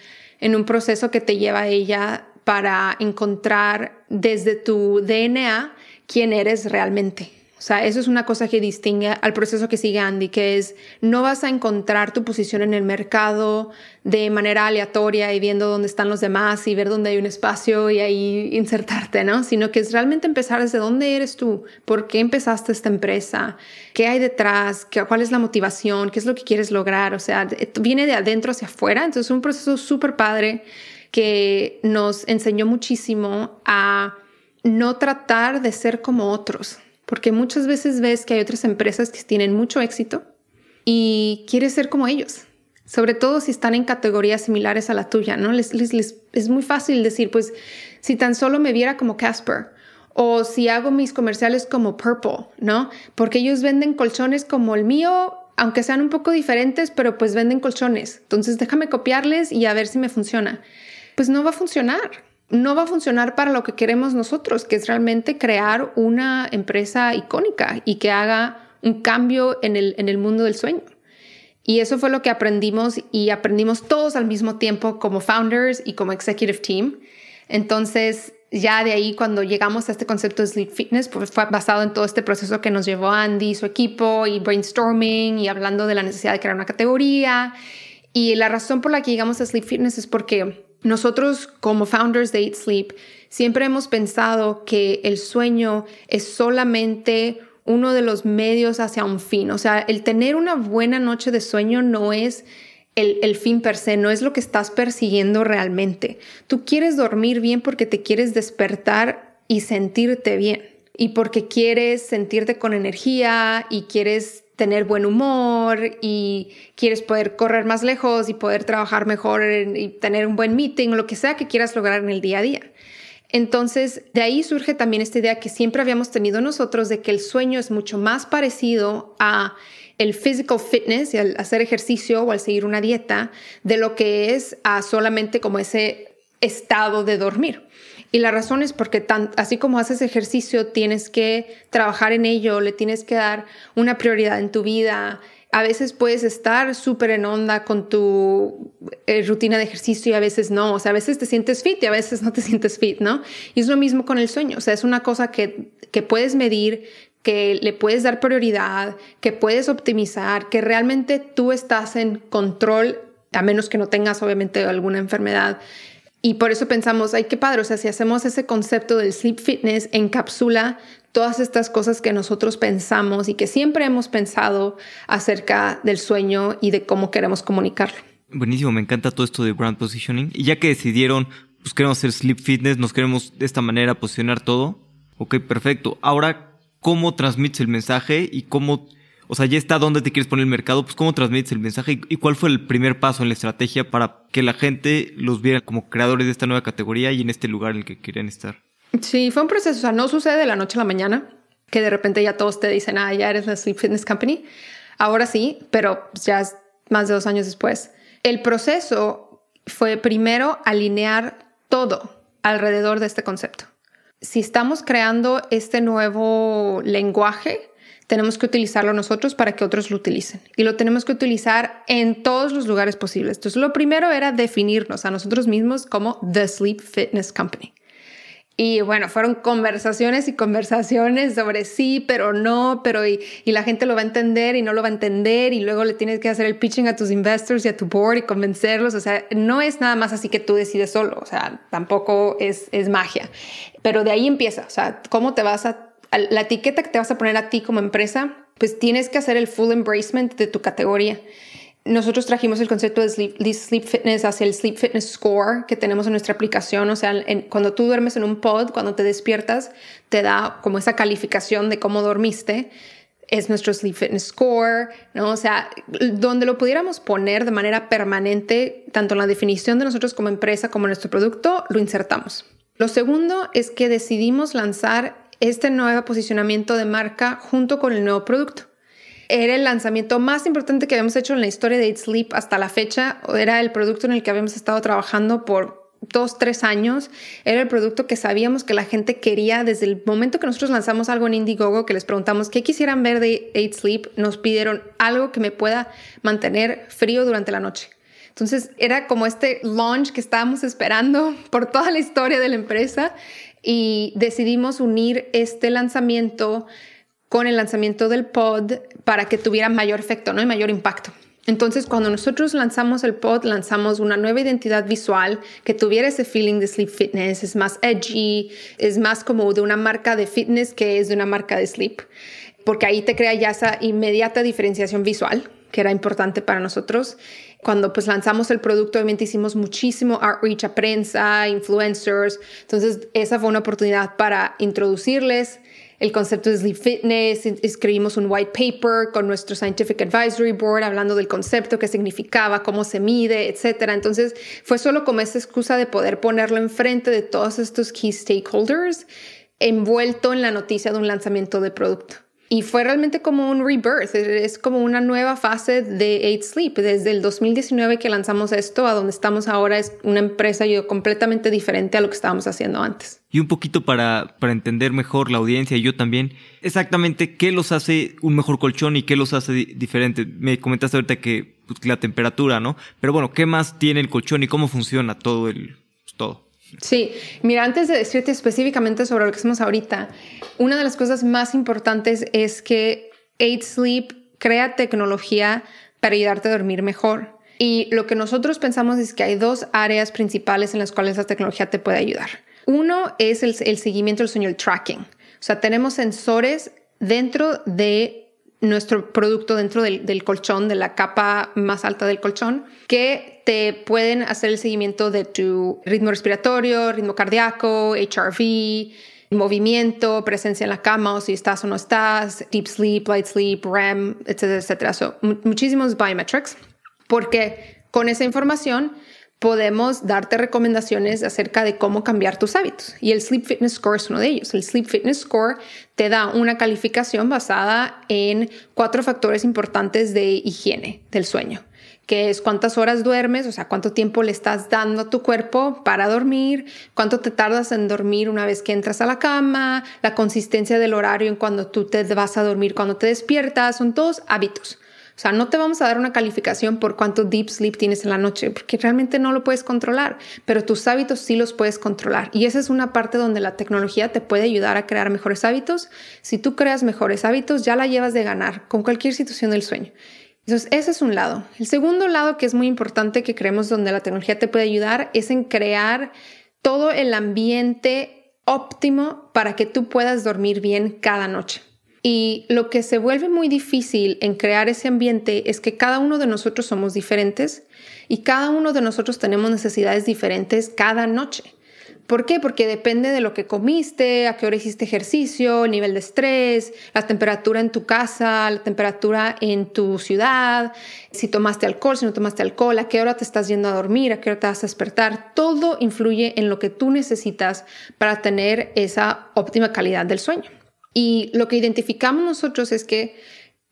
en un proceso que te lleva a ella para encontrar desde tu DNA quién eres realmente. O sea, eso es una cosa que distingue al proceso que sigue Andy, que es no vas a encontrar tu posición en el mercado de manera aleatoria y viendo dónde están los demás y ver dónde hay un espacio y ahí insertarte, ¿no? Sino que es realmente empezar desde dónde eres tú, por qué empezaste esta empresa, qué hay detrás, cuál es la motivación, qué es lo que quieres lograr. O sea, viene de adentro hacia afuera. Entonces es un proceso súper padre que nos enseñó muchísimo a no tratar de ser como otros, porque muchas veces ves que hay otras empresas que tienen mucho éxito y quieres ser como ellos, sobre todo si están en categorías similares a la tuya, ¿no? Les, es muy fácil decir, pues, si tan solo me viera como Casper o si hago mis comerciales como Purple, ¿no? Porque ellos venden colchones como el mío, aunque sean un poco diferentes, pero pues venden colchones. Entonces déjame copiarles y a ver si me funciona pues no va a funcionar. No va a funcionar para lo que queremos nosotros, que es realmente crear una empresa icónica y que haga un cambio en el, en el mundo del sueño. Y eso fue lo que aprendimos y aprendimos todos al mismo tiempo como founders y como executive team. Entonces, ya de ahí cuando llegamos a este concepto de sleep fitness, pues fue basado en todo este proceso que nos llevó Andy y su equipo y brainstorming y hablando de la necesidad de crear una categoría. Y la razón por la que llegamos a sleep fitness es porque nosotros como founders de Eat Sleep siempre hemos pensado que el sueño es solamente uno de los medios hacia un fin. O sea, el tener una buena noche de sueño no es el, el, fin per se, no es lo que estás persiguiendo realmente. Tú quieres dormir bien porque te quieres despertar y sentirte bien. Y porque quieres sentirte con energía y quieres tener buen humor y quieres poder correr más lejos y poder trabajar mejor y tener un buen meeting, lo que sea que quieras lograr en el día a día. Entonces, de ahí surge también esta idea que siempre habíamos tenido nosotros de que el sueño es mucho más parecido a el physical fitness y al hacer ejercicio o al seguir una dieta de lo que es a solamente como ese estado de dormir. Y la razón es porque así como haces ejercicio, tienes que trabajar en ello, le tienes que dar una prioridad en tu vida, a veces puedes estar súper en onda con tu eh, rutina de ejercicio y a veces no. O sea, a veces te sientes fit y a veces no te sientes fit, ¿no? Y es lo mismo con el sueño. O sea, es una cosa que, que puedes medir, que le puedes dar prioridad, que puedes optimizar, que realmente tú estás en control, a menos que no tengas obviamente alguna enfermedad. Y por eso pensamos, ay, qué padre, o sea, si hacemos ese concepto del sleep fitness, encapsula todas estas cosas que nosotros pensamos y que siempre hemos pensado acerca del sueño y de cómo queremos comunicarlo. Buenísimo, me encanta todo esto de brand positioning. Y ya que decidieron, pues queremos hacer sleep fitness, nos queremos de esta manera posicionar todo. Ok, perfecto. Ahora, ¿cómo transmites el mensaje y cómo, o sea, ya está dónde te quieres poner el mercado? Pues cómo transmites el mensaje y, cuál fue el primer paso en la estrategia para que la gente los viera como creadores de esta nueva categoría y en este lugar en el que querían estar. Sí, fue un proceso, o sea, no sucede de la noche a la mañana, que de repente ya todos te dicen, ah, ya eres la Sleep Fitness Company. Ahora sí, pero ya es más de dos años después. El proceso fue primero alinear todo alrededor de este concepto. Si estamos creando este nuevo lenguaje, tenemos que utilizarlo nosotros para que otros lo utilicen. Y lo tenemos que utilizar en todos los lugares posibles. Entonces, lo primero era definirnos a nosotros mismos como The Sleep Fitness Company. Y bueno, fueron conversaciones y conversaciones sobre sí, pero no, pero y, y, la gente lo va a entender y no lo va a entender y luego le tienes que hacer el pitching a tus investors y a tu board y convencerlos. O sea, no es nada más así que tú decides solo, o sea, tampoco es, es magia. Pero de ahí empieza, o sea, cómo te vas a, la etiqueta que te vas a poner a ti como empresa, pues tienes que hacer el full embracement de tu categoría nosotros trajimos el concepto de sleep, fitness hacia el sleep fitness score que tenemos en nuestra aplicación. O sea, cuando tú duermes en un pod, cuando te despiertas, te da como esa calificación de cómo dormiste. Es nuestro sleep fitness score, ¿no? O sea, donde lo pudiéramos poner de manera permanente, tanto en la definición de nosotros como empresa como en nuestro producto, lo insertamos. Lo segundo es que decidimos lanzar este nuevo posicionamiento de marca junto con el nuevo producto era el lanzamiento más importante que habíamos hecho en la historia de Eat Sleep hasta la fecha. Era el producto en el que habíamos estado trabajando por dos, tres años. Era el producto que sabíamos que la gente quería desde el momento que nosotros lanzamos algo en Indiegogo, que les preguntamos qué quisieran ver de Eat Sleep, nos pidieron algo que me pueda mantener frío durante la noche. Entonces era como este launch que estábamos esperando por toda la historia de la empresa y decidimos unir este lanzamiento con el lanzamiento del pod para que tuviera mayor efecto, ¿no? Y mayor impacto. Entonces, cuando nosotros lanzamos el pod, lanzamos una nueva identidad visual que tuviera ese feeling de sleep fitness, es más edgy, es más como de una marca de fitness que es de una marca de sleep, porque ahí te crea ya esa inmediata diferenciación visual que era importante para nosotros. Cuando pues lanzamos el producto, obviamente hicimos muchísimo outreach a prensa, influencers. Entonces, esa fue una oportunidad para introducirles el concepto de sleep fitness, escribimos un white paper con nuestro scientific advisory board hablando del concepto, qué significaba, cómo se mide, etcétera. Entonces fue solo como esa excusa de poder ponerlo enfrente de todos estos key stakeholders envuelto en la noticia de un lanzamiento de producto. Y fue realmente como un rebirth, es como una nueva fase de Eight Sleep. Desde el 2019 que lanzamos esto a donde estamos ahora es una empresa yo completamente diferente a lo que estábamos haciendo antes. Y un poquito para, para entender mejor la audiencia y yo también, exactamente qué los hace un mejor colchón y qué los hace diferente. Me comentaste ahorita que pues, la temperatura, ¿no? Pero bueno, ¿qué más tiene el colchón y cómo funciona todo el? Sí, mira, antes de decirte específicamente sobre lo que hacemos ahorita, una de las cosas más importantes es que Eight Sleep crea tecnología para ayudarte a dormir mejor. Y lo que nosotros pensamos es que hay dos áreas principales en las cuales la tecnología te puede ayudar. Uno es el seguimiento del sueño, el tracking. O sea, tenemos sensores dentro de nuestro producto dentro del, colchón, de la capa más alta del colchón, que te pueden hacer el seguimiento de tu ritmo respiratorio, ritmo cardíaco, HRV, movimiento, presencia en la cama o si estás o no estás, deep sleep, light sleep, REM, etcétera, etcétera. So, muchísimos biometrics, porque con esa información podemos darte recomendaciones acerca de cómo cambiar tus hábitos. Y el Sleep Fitness Score es uno de ellos. El Sleep Fitness Score te da una calificación basada en cuatro factores importantes de higiene del sueño que es cuántas horas duermes, o sea, cuánto tiempo le estás dando a tu cuerpo para dormir, cuánto te tardas en dormir una vez que entras a la cama, la consistencia del horario en cuando tú te vas a dormir, cuando te despiertas, son todos hábitos. O sea, no te vamos a dar una calificación por cuánto deep sleep tienes en la noche, porque realmente no lo puedes controlar, pero tus hábitos sí los puedes controlar. Y esa es una parte donde la tecnología te puede ayudar a crear mejores hábitos. Si tú creas mejores hábitos, ya la llevas de ganar con cualquier situación del sueño. Entonces, ese es un lado. El segundo lado que es muy importante que creemos donde la tecnología te puede ayudar es en crear todo el ambiente óptimo para que tú puedas dormir bien cada noche. Y lo que se vuelve muy difícil en crear ese ambiente es que cada uno de nosotros somos diferentes y cada uno de nosotros tenemos necesidades diferentes cada noche. ¿Por qué? Porque depende de lo que comiste, a qué hora hiciste ejercicio, el nivel de estrés, la temperatura en tu casa, la temperatura en tu ciudad, si tomaste alcohol, si no tomaste alcohol, a qué hora te estás yendo a dormir, a qué hora te vas a despertar. Todo influye en lo que tú necesitas para tener esa óptima calidad del sueño. Y lo que identificamos nosotros es que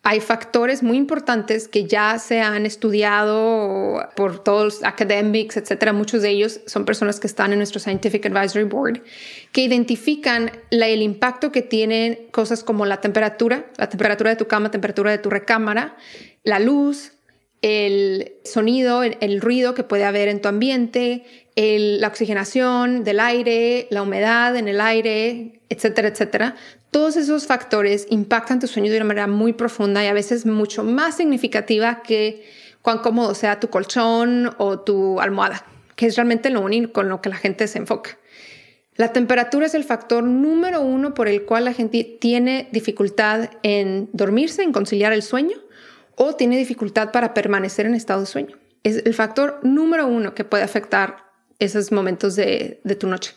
hay factores muy importantes que ya se han estudiado por todos los academics, etcétera. Muchos de ellos son personas que están en nuestro Scientific Advisory Board, que identifican el impacto que tienen cosas como la temperatura, la temperatura de tu cama, temperatura de tu recámara, la luz, el sonido, el, ruido que puede haber en tu ambiente, la oxigenación del aire, la humedad en el aire, etcétera, etcétera. Todos esos factores impactan tu sueño de una manera muy profunda y a veces mucho más significativa que cuán cómodo sea tu colchón o tu almohada, que es realmente lo único con lo que la gente se enfoca. La temperatura es el factor número uno por el cual la gente tiene dificultad en dormirse, en conciliar el sueño, o tiene dificultad para permanecer en estado de sueño. Es el factor número uno que puede afectar esos momentos de, de tu noche.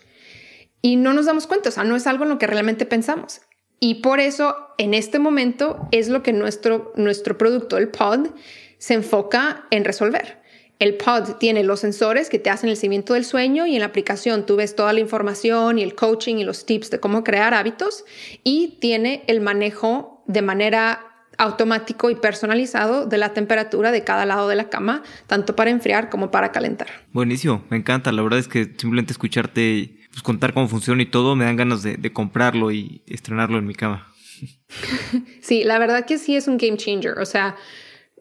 Y no nos damos cuenta, o sea, no es algo en lo que realmente pensamos. Y por eso, en este momento, es lo que nuestro, nuestro producto, el pod, se enfoca en resolver. El pod tiene los sensores que te hacen el seguimiento del sueño y en la aplicación tú ves toda la información y el coaching y los tips de cómo crear hábitos y tiene el manejo de manera automático y personalizado de la temperatura de cada lado de la cama, tanto para enfriar como para calentar. Buenísimo, me encanta. La verdad es que simplemente escucharte pues, contar cómo funciona y todo, me dan ganas de, comprarlo y estrenarlo en mi cama. Sí, la verdad que sí es un game changer. O sea,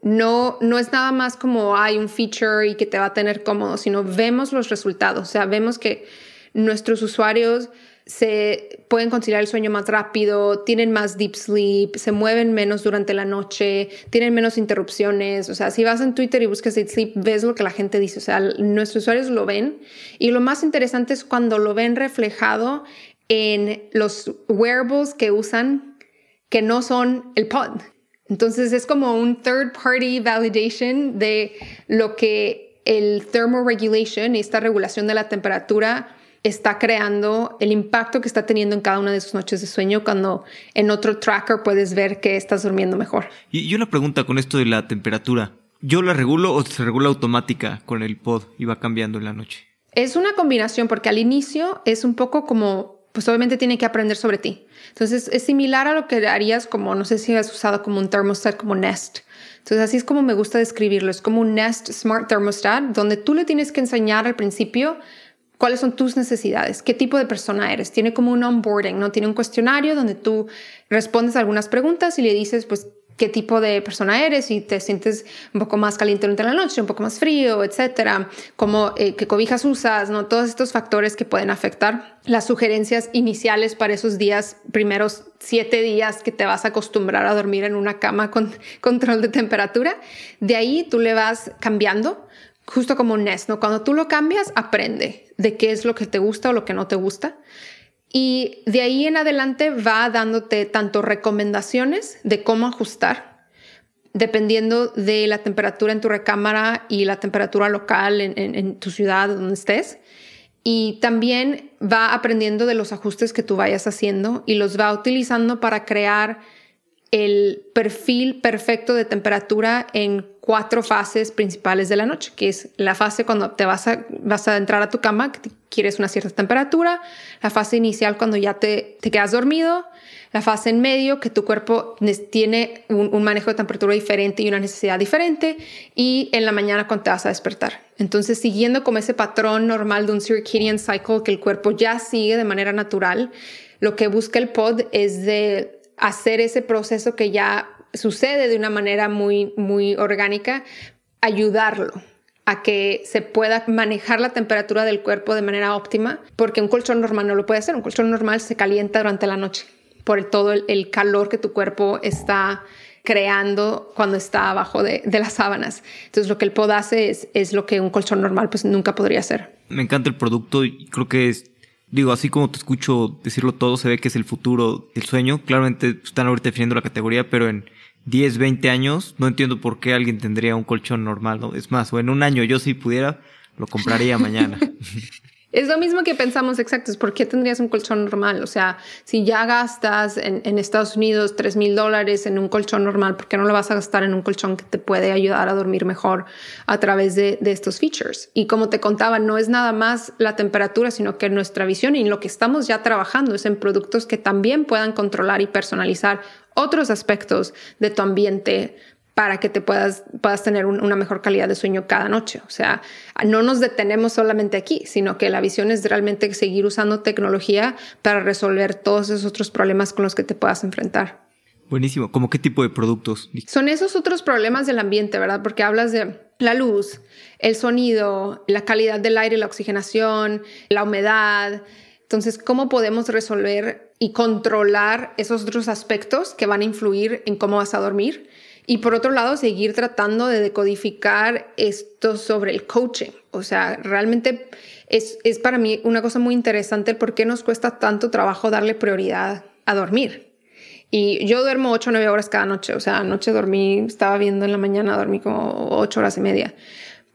no, no es nada más como hay un feature y que te va a tener cómodo, sino vemos los resultados. O sea, vemos que nuestros usuarios se pueden conciliar el sueño más rápido, tienen más deep sleep, se mueven menos durante la noche, tienen menos interrupciones. O sea, si vas en Twitter y buscas deep sleep, ves lo que la gente dice. O sea, nuestros usuarios lo ven. Y lo más interesante es cuando lo ven reflejado en los wearables que usan que no son el pod. Entonces es como un third party validation de lo que el thermoregulation, esta regulación de la temperatura, está creando, el impacto que está teniendo en cada una de sus noches de sueño cuando en otro tracker puedes ver que estás durmiendo mejor. Y, una pregunta con esto de la temperatura. ¿Yo la regulo o se regula automática con el pod y va cambiando en la noche? Es una combinación porque al inicio es un poco como, pues obviamente tiene que aprender sobre ti. Entonces es similar a lo que harías como, no sé si has usado como un thermostat como Nest. Entonces así es como me gusta describirlo. Es como un Nest Smart Thermostat donde tú le tienes que enseñar al principio cuáles son tus necesidades, qué tipo de persona eres. Tiene como un onboarding, ¿no? Tiene un cuestionario donde tú respondes algunas preguntas y le dices, pues, qué tipo de persona eres, y te sientes un poco más caliente durante la noche, un poco más frío, etcétera, como eh, qué cobijas usas, ¿no? Todos estos factores que pueden afectar las sugerencias iniciales para esos días, primeros siete días que te vas a acostumbrar a dormir en una cama con control de temperatura. De ahí tú le vas cambiando justo como Nest, ¿no? Cuando tú lo cambias, aprende de qué es lo que te gusta o lo que no te gusta. Y de ahí en adelante va dándote tanto recomendaciones de cómo ajustar, dependiendo de la temperatura en tu recámara y la temperatura local en tu ciudad donde estés. Y también va aprendiendo de los ajustes que tú vayas haciendo y los va utilizando para crear el perfil perfecto de temperatura en cuatro fases principales de la noche, que es la fase cuando te vas a, vas a entrar a tu cama, que quieres una cierta temperatura, la fase inicial cuando ya te, te quedas dormido, la fase en medio, que tu cuerpo tiene un, manejo de temperatura diferente y una necesidad diferente, y en la mañana cuando te vas a despertar. Entonces, siguiendo como ese patrón normal de un circadian cycle que el cuerpo ya sigue de manera natural, lo que busca el pod es de hacer ese proceso que ya sucede de una manera muy, muy orgánica, ayudarlo a que se pueda manejar la temperatura del cuerpo de manera óptima, porque un colchón normal no lo puede hacer. Un colchón normal se calienta durante la noche por todo el, calor que tu cuerpo está creando cuando está abajo de, las sábanas. Entonces lo que el pod hace es, es lo que un colchón normal pues nunca podría hacer. Me encanta el producto y creo que es, digo, así como te escucho decirlo todo, se ve que es el futuro del sueño. Claramente están ahorita definiendo la categoría, pero en 10, 20 años, no entiendo por qué alguien tendría un colchón normal, ¿no? Es más, o en un año yo si pudiera, lo compraría mañana. Es lo mismo que pensamos exactos. ¿Por qué tendrías un colchón normal? O sea, si ya gastas en, Estados Unidos 3 mil dólares en un colchón normal, ¿por qué no lo vas a gastar en un colchón que te puede ayudar a dormir mejor a través de, de estos features? Y como te contaba, no es nada más la temperatura, sino que nuestra visión y lo que estamos ya trabajando es en productos que también puedan controlar y personalizar otros aspectos de tu ambiente para que te puedas, puedas tener una mejor calidad de sueño cada noche. O sea, no nos detenemos solamente aquí, sino que la visión es realmente seguir usando tecnología para resolver todos esos otros problemas con los que te puedas enfrentar. Buenísimo. ¿Cómo qué tipo de productos? Son esos otros problemas del ambiente, ¿verdad? Porque hablas de la luz, el sonido, la calidad del aire, la oxigenación, la humedad. Entonces, ¿cómo podemos resolver y controlar esos otros aspectos que van a influir en cómo vas a dormir? Y por otro lado, seguir tratando de decodificar esto sobre el coaching. O sea, realmente es, es para mí una cosa muy interesante por qué nos cuesta tanto trabajo darle prioridad a dormir. Y yo duermo 8 o 9 horas cada noche. O sea, anoche dormí, estaba viendo en la mañana, dormí como 8 horas y media.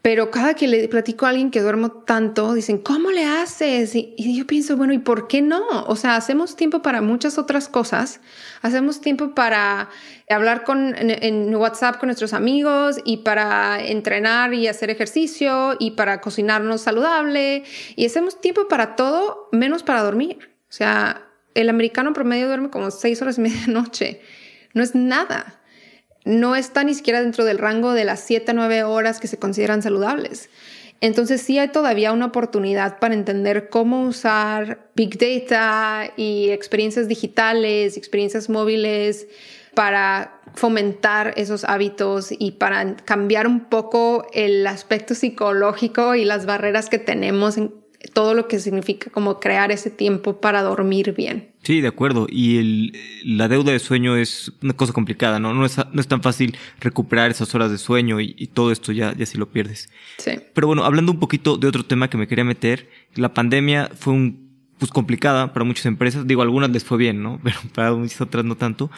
Pero cada que le platico a alguien que duermo tanto, dicen, ¿cómo le haces? Y, yo pienso, bueno, ¿y por qué no? O sea, hacemos tiempo para muchas otras cosas. Hacemos tiempo para hablar con, en, WhatsApp con nuestros amigos y para entrenar y hacer ejercicio y para cocinarnos saludable. Y hacemos tiempo para todo menos para dormir. O sea, el americano promedio duerme como seis horas y media noche. No es nada no está ni siquiera dentro del rango de las 7 a 9 horas que se consideran saludables. Entonces sí hay todavía una oportunidad para entender cómo usar Big Data y experiencias digitales, experiencias móviles para fomentar esos hábitos y para cambiar un poco el aspecto psicológico y las barreras que tenemos en todo lo que significa como crear ese tiempo para dormir bien. Sí, de acuerdo. Y el, la deuda de sueño es una cosa complicada, ¿no? No es, no es tan fácil recuperar esas horas de sueño y, todo esto ya, ya si lo pierdes. Sí. Pero bueno, hablando un poquito de otro tema que me quería meter, la pandemia fue un, pues complicada para muchas empresas. Digo, algunas les fue bien, ¿no? Pero para muchas otras no tanto.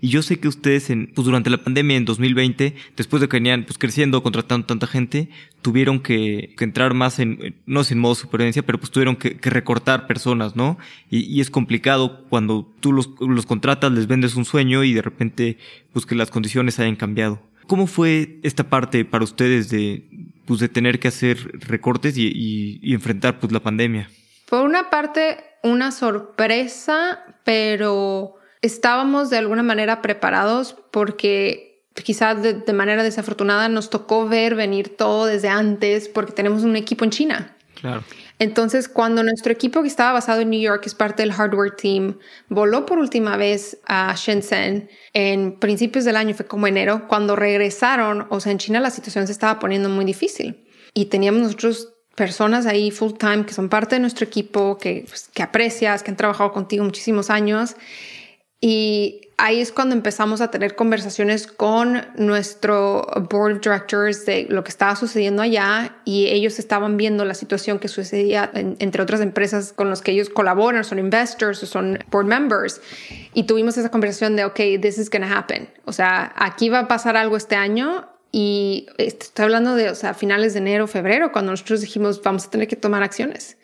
Y yo sé que ustedes en, pues durante la pandemia en 2020, después de que venían pues creciendo, contratando tanta gente, tuvieron que, entrar más en, no sin modo supervivencia, pero pues tuvieron que, recortar personas, ¿no? Y, es complicado cuando tú los, los contratas, les vendes un sueño y de repente pues que las condiciones hayan cambiado. ¿Cómo fue esta parte para ustedes de, pues de tener que hacer recortes y, y enfrentar pues la pandemia? Por una parte, una sorpresa, pero estábamos de alguna manera preparados porque quizás de, manera desafortunada nos tocó ver venir todo desde antes porque tenemos un equipo en China. Claro. Entonces, cuando nuestro equipo que estaba basado en New York, es parte del hardware team, voló por última vez a Shenzhen en principios del año, fue como enero, cuando regresaron, o sea, en China la situación se estaba poniendo muy difícil. Y teníamos nosotros personas ahí full time que son parte de nuestro equipo, que, pues, que aprecias, que han trabajado contigo muchísimos años y ahí es cuando empezamos a tener conversaciones con nuestro board of directors de lo que estaba sucediendo allá y ellos estaban viendo la situación que sucedía entre otras empresas con las que ellos colaboran, son investors o son board members. Y tuvimos esa conversación de, ok, this is going to happen. O sea, aquí va a pasar algo este año y estoy hablando de, o sea, finales de enero, febrero, cuando nosotros dijimos, vamos a tener que tomar acciones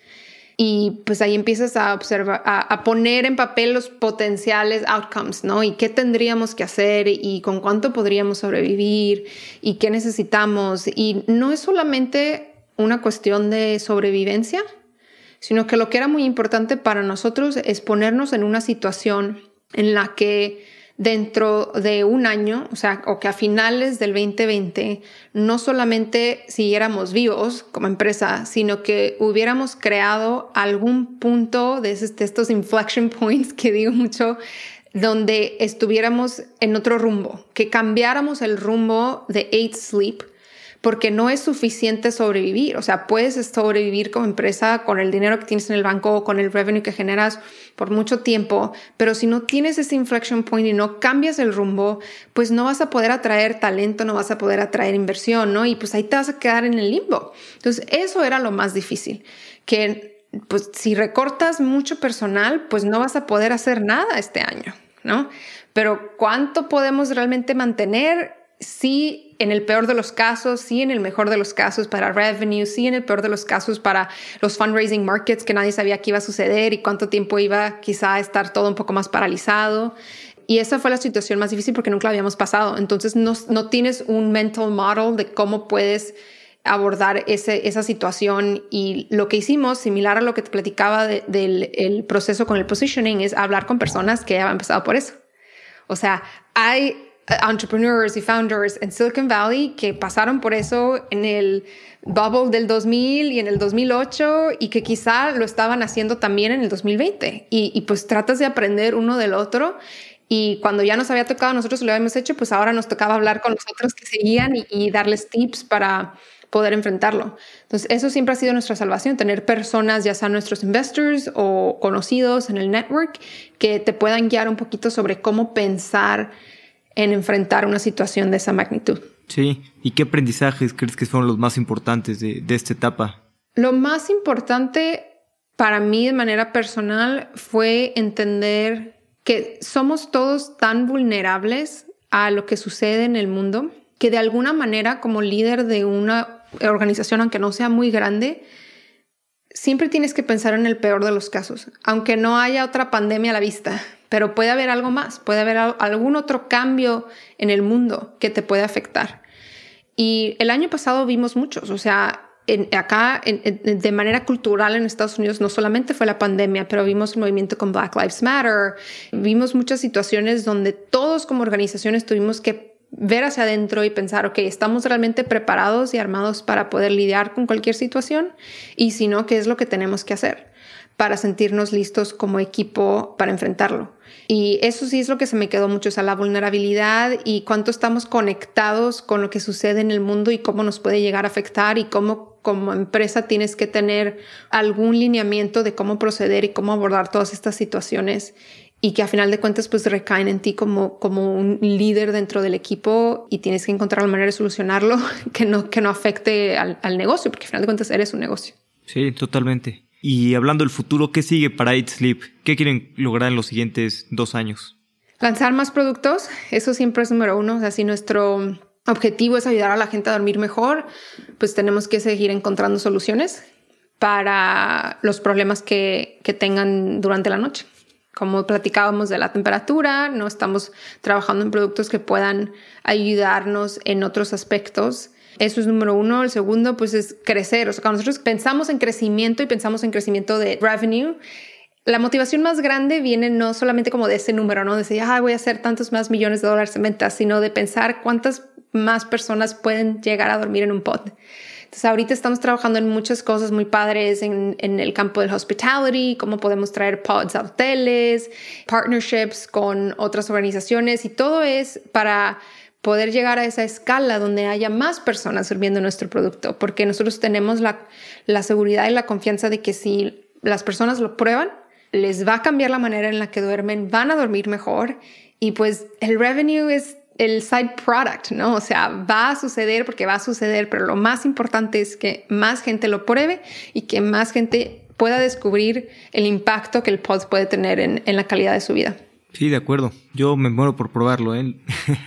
y pues ahí empiezas a observar, a, poner en papel los potenciales outcomes, ¿no? Y qué tendríamos que hacer y con cuánto podríamos sobrevivir y qué necesitamos. Y no es solamente una cuestión de sobrevivencia, sino que lo que era muy importante para nosotros es ponernos en una situación en la que dentro de un año, o sea, o que a finales del 2020 no solamente siguiéramos vivos como empresa, sino que hubiéramos creado algún punto de, estos inflection points que digo mucho donde estuviéramos en otro rumbo, que cambiáramos el rumbo de Eight Sleep porque no es suficiente sobrevivir. O sea, puedes sobrevivir como empresa con el dinero que tienes en el banco, con el revenue que generas por mucho tiempo, pero si no tienes ese inflection point y no cambias el rumbo, pues no vas a poder atraer talento, no vas a poder atraer inversión, ¿no? Y pues ahí te vas a quedar en el limbo. Entonces, eso era lo más difícil, que pues si recortas mucho personal, pues no vas a poder hacer nada este año, ¿no? Pero ¿cuánto podemos realmente mantener? Sí, en el peor de los casos, sí, en el mejor de los casos para revenue, sí, en el peor de los casos para los fundraising markets que nadie sabía qué iba a suceder y cuánto tiempo iba quizá a estar todo un poco más paralizado. Y esa fue la situación más difícil porque nunca la habíamos pasado. Entonces no, no tienes un mental model de cómo puedes abordar ese, esa situación y lo que hicimos, similar a lo que te platicaba del el proceso con el positioning, es hablar con personas que han pasado por eso. O sea, hay entrepreneurs y founders en Silicon Valley que pasaron por eso en el bubble del 2000 y en el 2008 y que quizá lo estaban haciendo también en el 2020. Y, y pues tratas de aprender uno del otro y cuando ya nos había tocado, nosotros lo habíamos hecho, pues ahora nos tocaba hablar con los otros que seguían y darles tips para poder enfrentarlo. Entonces, eso siempre ha sido nuestra salvación, tener personas, ya sean nuestros investors o conocidos en el network, que te puedan guiar un poquito sobre cómo pensar en enfrentar una situación de esa magnitud. Sí, ¿y qué aprendizajes crees que fueron los más importantes de, de esta etapa? Lo más importante para mí de manera personal fue entender que somos todos tan vulnerables a lo que sucede en el mundo que de alguna manera como líder de una organización, aunque no sea muy grande, siempre tienes que pensar en el peor de los casos, aunque no haya otra pandemia a la vista, pero puede haber algo más, puede haber algún otro cambio en el mundo que te puede afectar. Y el año pasado vimos muchos, o sea, acá de manera cultural en Estados Unidos no solamente fue la pandemia, pero vimos el movimiento con Black Lives Matter, vimos muchas situaciones donde todos como organizaciones tuvimos que ver hacia adentro y pensar, ok, ¿estamos realmente preparados y armados para poder lidiar con cualquier situación? Y si no, ¿qué es lo que tenemos que hacer para sentirnos listos como equipo para enfrentarlo? Y eso sí es lo que se me quedó mucho, o sea, la vulnerabilidad y cuánto estamos conectados con lo que sucede en el mundo y cómo nos puede llegar a afectar y cómo como empresa tienes que tener algún lineamiento de cómo proceder y cómo abordar todas estas situaciones y que a final de cuentas pues recaen en ti como, como un líder dentro del equipo y tienes que encontrar la manera de solucionarlo que no, que no afecte al, al negocio, porque a final de cuentas eres un negocio. Sí, totalmente. Y hablando del futuro, ¿qué sigue para Eat Sleep? ¿Qué quieren lograr en los siguientes dos años? Lanzar más productos, eso siempre es número uno. O sea, si nuestro objetivo es ayudar a la gente a dormir mejor, pues tenemos que seguir encontrando soluciones para los problemas que, que tengan durante la noche. Como platicábamos de la temperatura, no estamos trabajando en productos que puedan ayudarnos en otros aspectos. Eso es número uno. El segundo, pues es crecer. O sea, cuando nosotros pensamos en crecimiento y pensamos en crecimiento de revenue, la motivación más grande viene no solamente como de ese número, ¿no? De decir, ah, voy a hacer tantos más millones de dólares en ventas, sino de pensar cuántas más personas pueden llegar a dormir en un pod. Entonces ahorita estamos trabajando en muchas cosas muy padres en, en, el campo del hospitality, cómo podemos traer pods a hoteles, partnerships con otras organizaciones y todo es para poder llegar a esa escala donde haya más personas sirviendo nuestro producto, porque nosotros tenemos la, la seguridad y la confianza de que si las personas lo prueban, les va a cambiar la manera en la que duermen, van a dormir mejor y pues el revenue es el side product, ¿no? O sea, va a suceder porque va a suceder, pero lo más importante es que más gente lo pruebe y que más gente pueda descubrir el impacto que el pod puede tener en, la calidad de su vida. Sí, de acuerdo. Yo me muero por probarlo, ¿eh?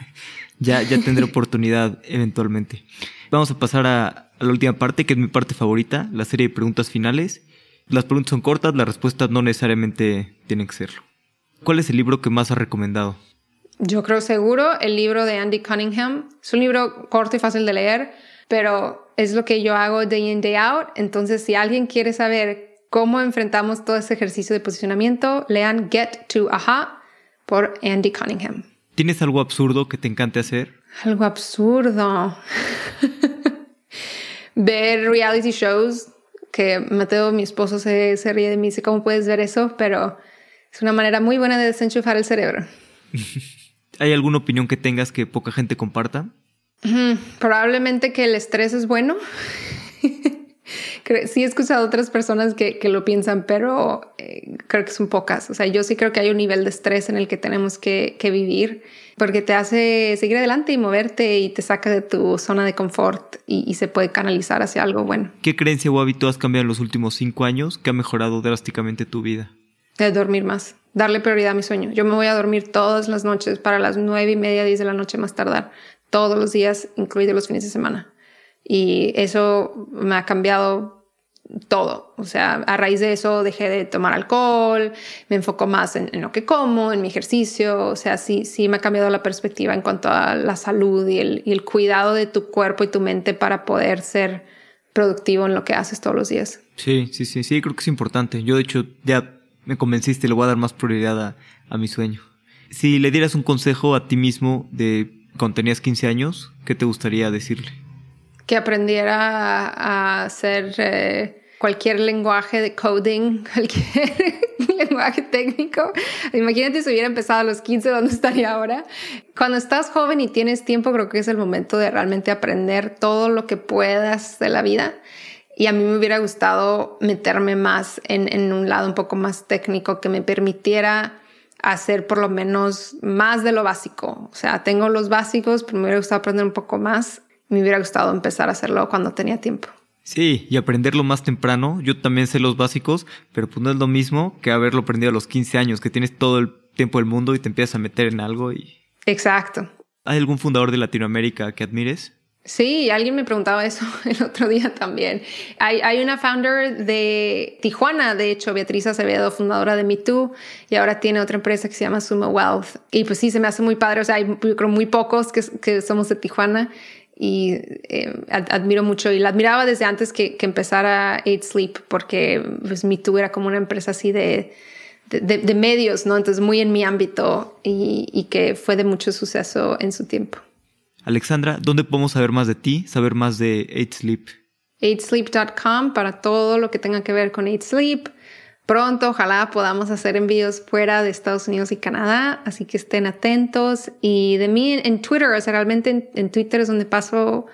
ya, ya tendré oportunidad eventualmente. Vamos a pasar a, a la última parte, que es mi parte favorita, la serie de preguntas finales. Las preguntas son cortas, las respuestas no necesariamente tienen que serlo. ¿Cuál es el libro que más has recomendado? Yo creo seguro el libro de Andy Cunningham. Es un libro corto y fácil de leer, pero es lo que yo hago day in, day out. Entonces, si alguien quiere saber cómo enfrentamos todo ese ejercicio de posicionamiento, lean Get to Aha por Andy Cunningham. ¿Tienes algo absurdo que te encante hacer? Algo absurdo. ver reality shows, que Mateo, mi esposo, se, se ríe de mí, dice, ¿cómo puedes ver eso? Pero Es una manera muy buena de desenchufar el cerebro. ¿Hay alguna opinión que tengas que poca gente comparta? Probablemente que el estrés es bueno. sí he escuchado a otras personas que, lo piensan, pero eh, creo que son pocas. O sea, yo sí creo que hay un nivel de estrés en el que tenemos que, vivir porque te hace seguir adelante y moverte y te saca de tu zona de confort y, y, se puede canalizar hacia algo bueno. ¿Qué creencia o hábito has cambiado en los últimos cinco años que ha mejorado drásticamente tu vida? De dormir más, darle prioridad a mi sueño. Yo me voy a dormir todas las noches para las nueve y media, diez de la noche más tardar, todos los días, incluidos los fines de semana. Y eso me ha cambiado todo. O sea, a raíz de eso dejé de tomar alcohol, me enfoco más en, lo que como, en mi ejercicio. O sea, sí, sí me ha cambiado la perspectiva en cuanto a la salud y el, y el cuidado de tu cuerpo y tu mente para poder ser productivo en lo que haces todos los días. Sí, sí, sí, sí, creo que es importante. Yo, de hecho, ya me convenciste, le voy a dar más prioridad a, mi sueño. Si le dieras un consejo a ti mismo de cuando tenías 15 años, ¿qué te gustaría decirle? que aprendiera a, hacer eh, cualquier lenguaje de coding, cualquier lenguaje técnico. Imagínate si hubiera empezado a los 15, ¿dónde estaría ahora? Cuando estás joven y tienes tiempo, creo que es el momento de realmente aprender todo lo que puedas de la vida. Y a mí me hubiera gustado meterme más en, en un lado un poco más técnico que me permitiera hacer por lo menos más de lo básico. O sea, tengo los básicos, pero me hubiera gustado aprender un poco más me hubiera gustado empezar a hacerlo cuando tenía tiempo. Sí, y aprenderlo más temprano. Yo también sé los básicos, pero pues no es lo mismo que haberlo aprendido a los 15 años, que tienes todo el tiempo del mundo y te empiezas a meter en algo y... Exacto. ¿Hay algún fundador de Latinoamérica que admires? Sí, alguien me preguntaba eso el otro día también. Hay, una founder de Tijuana, de hecho, Beatriz Acevedo, fundadora de MeToo, y ahora tiene otra empresa que se llama Sumo Wealth. Y pues sí, se me hace muy padre. O sea, hay muy pocos que, que somos de Tijuana y eh, admiro mucho y la admiraba desde antes que, que empezara Eight Sleep porque pues Me Too era como una empresa así de, de, de, medios, ¿no? Entonces muy en mi ámbito y, y, que fue de mucho suceso en su tiempo. Alexandra, ¿dónde podemos saber más de ti, saber más de Eight Sleep? eightsleep.com para todo lo que tenga que ver con Eight Sleep pronto. Ojalá podamos hacer envíos fuera de Estados Unidos y Canadá, así que estén atentos. Y de mí en, Twitter, o sea, realmente en, Twitter es donde paso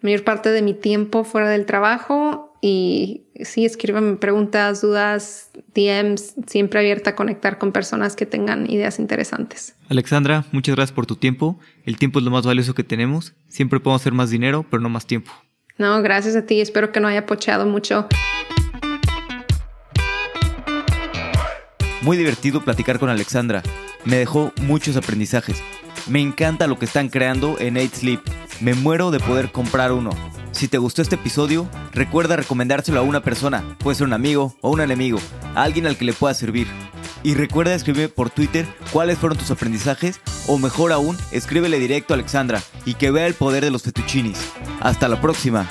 la mayor parte de mi tiempo fuera del trabajo. Y sí, escriban preguntas, dudas, DMs, siempre abierta a conectar con personas que tengan ideas interesantes. Alexandra, muchas gracias por tu tiempo. El tiempo es lo más valioso que tenemos. Siempre podemos hacer más dinero, pero no más tiempo. No, gracias a ti. Espero que no haya pocheado mucho. Muy divertido platicar con Alexandra. Me dejó muchos aprendizajes. Me encanta lo que están creando en 8 Sleep. Me muero de poder comprar uno. Si te gustó este episodio, recuerda recomendárselo a una persona, puede ser un amigo o un enemigo, a alguien al que le pueda servir. Y recuerda escribirme por Twitter cuáles fueron tus aprendizajes o mejor aún, escríbele directo a Alexandra y que vea el poder de los fettuccinis. Hasta la próxima.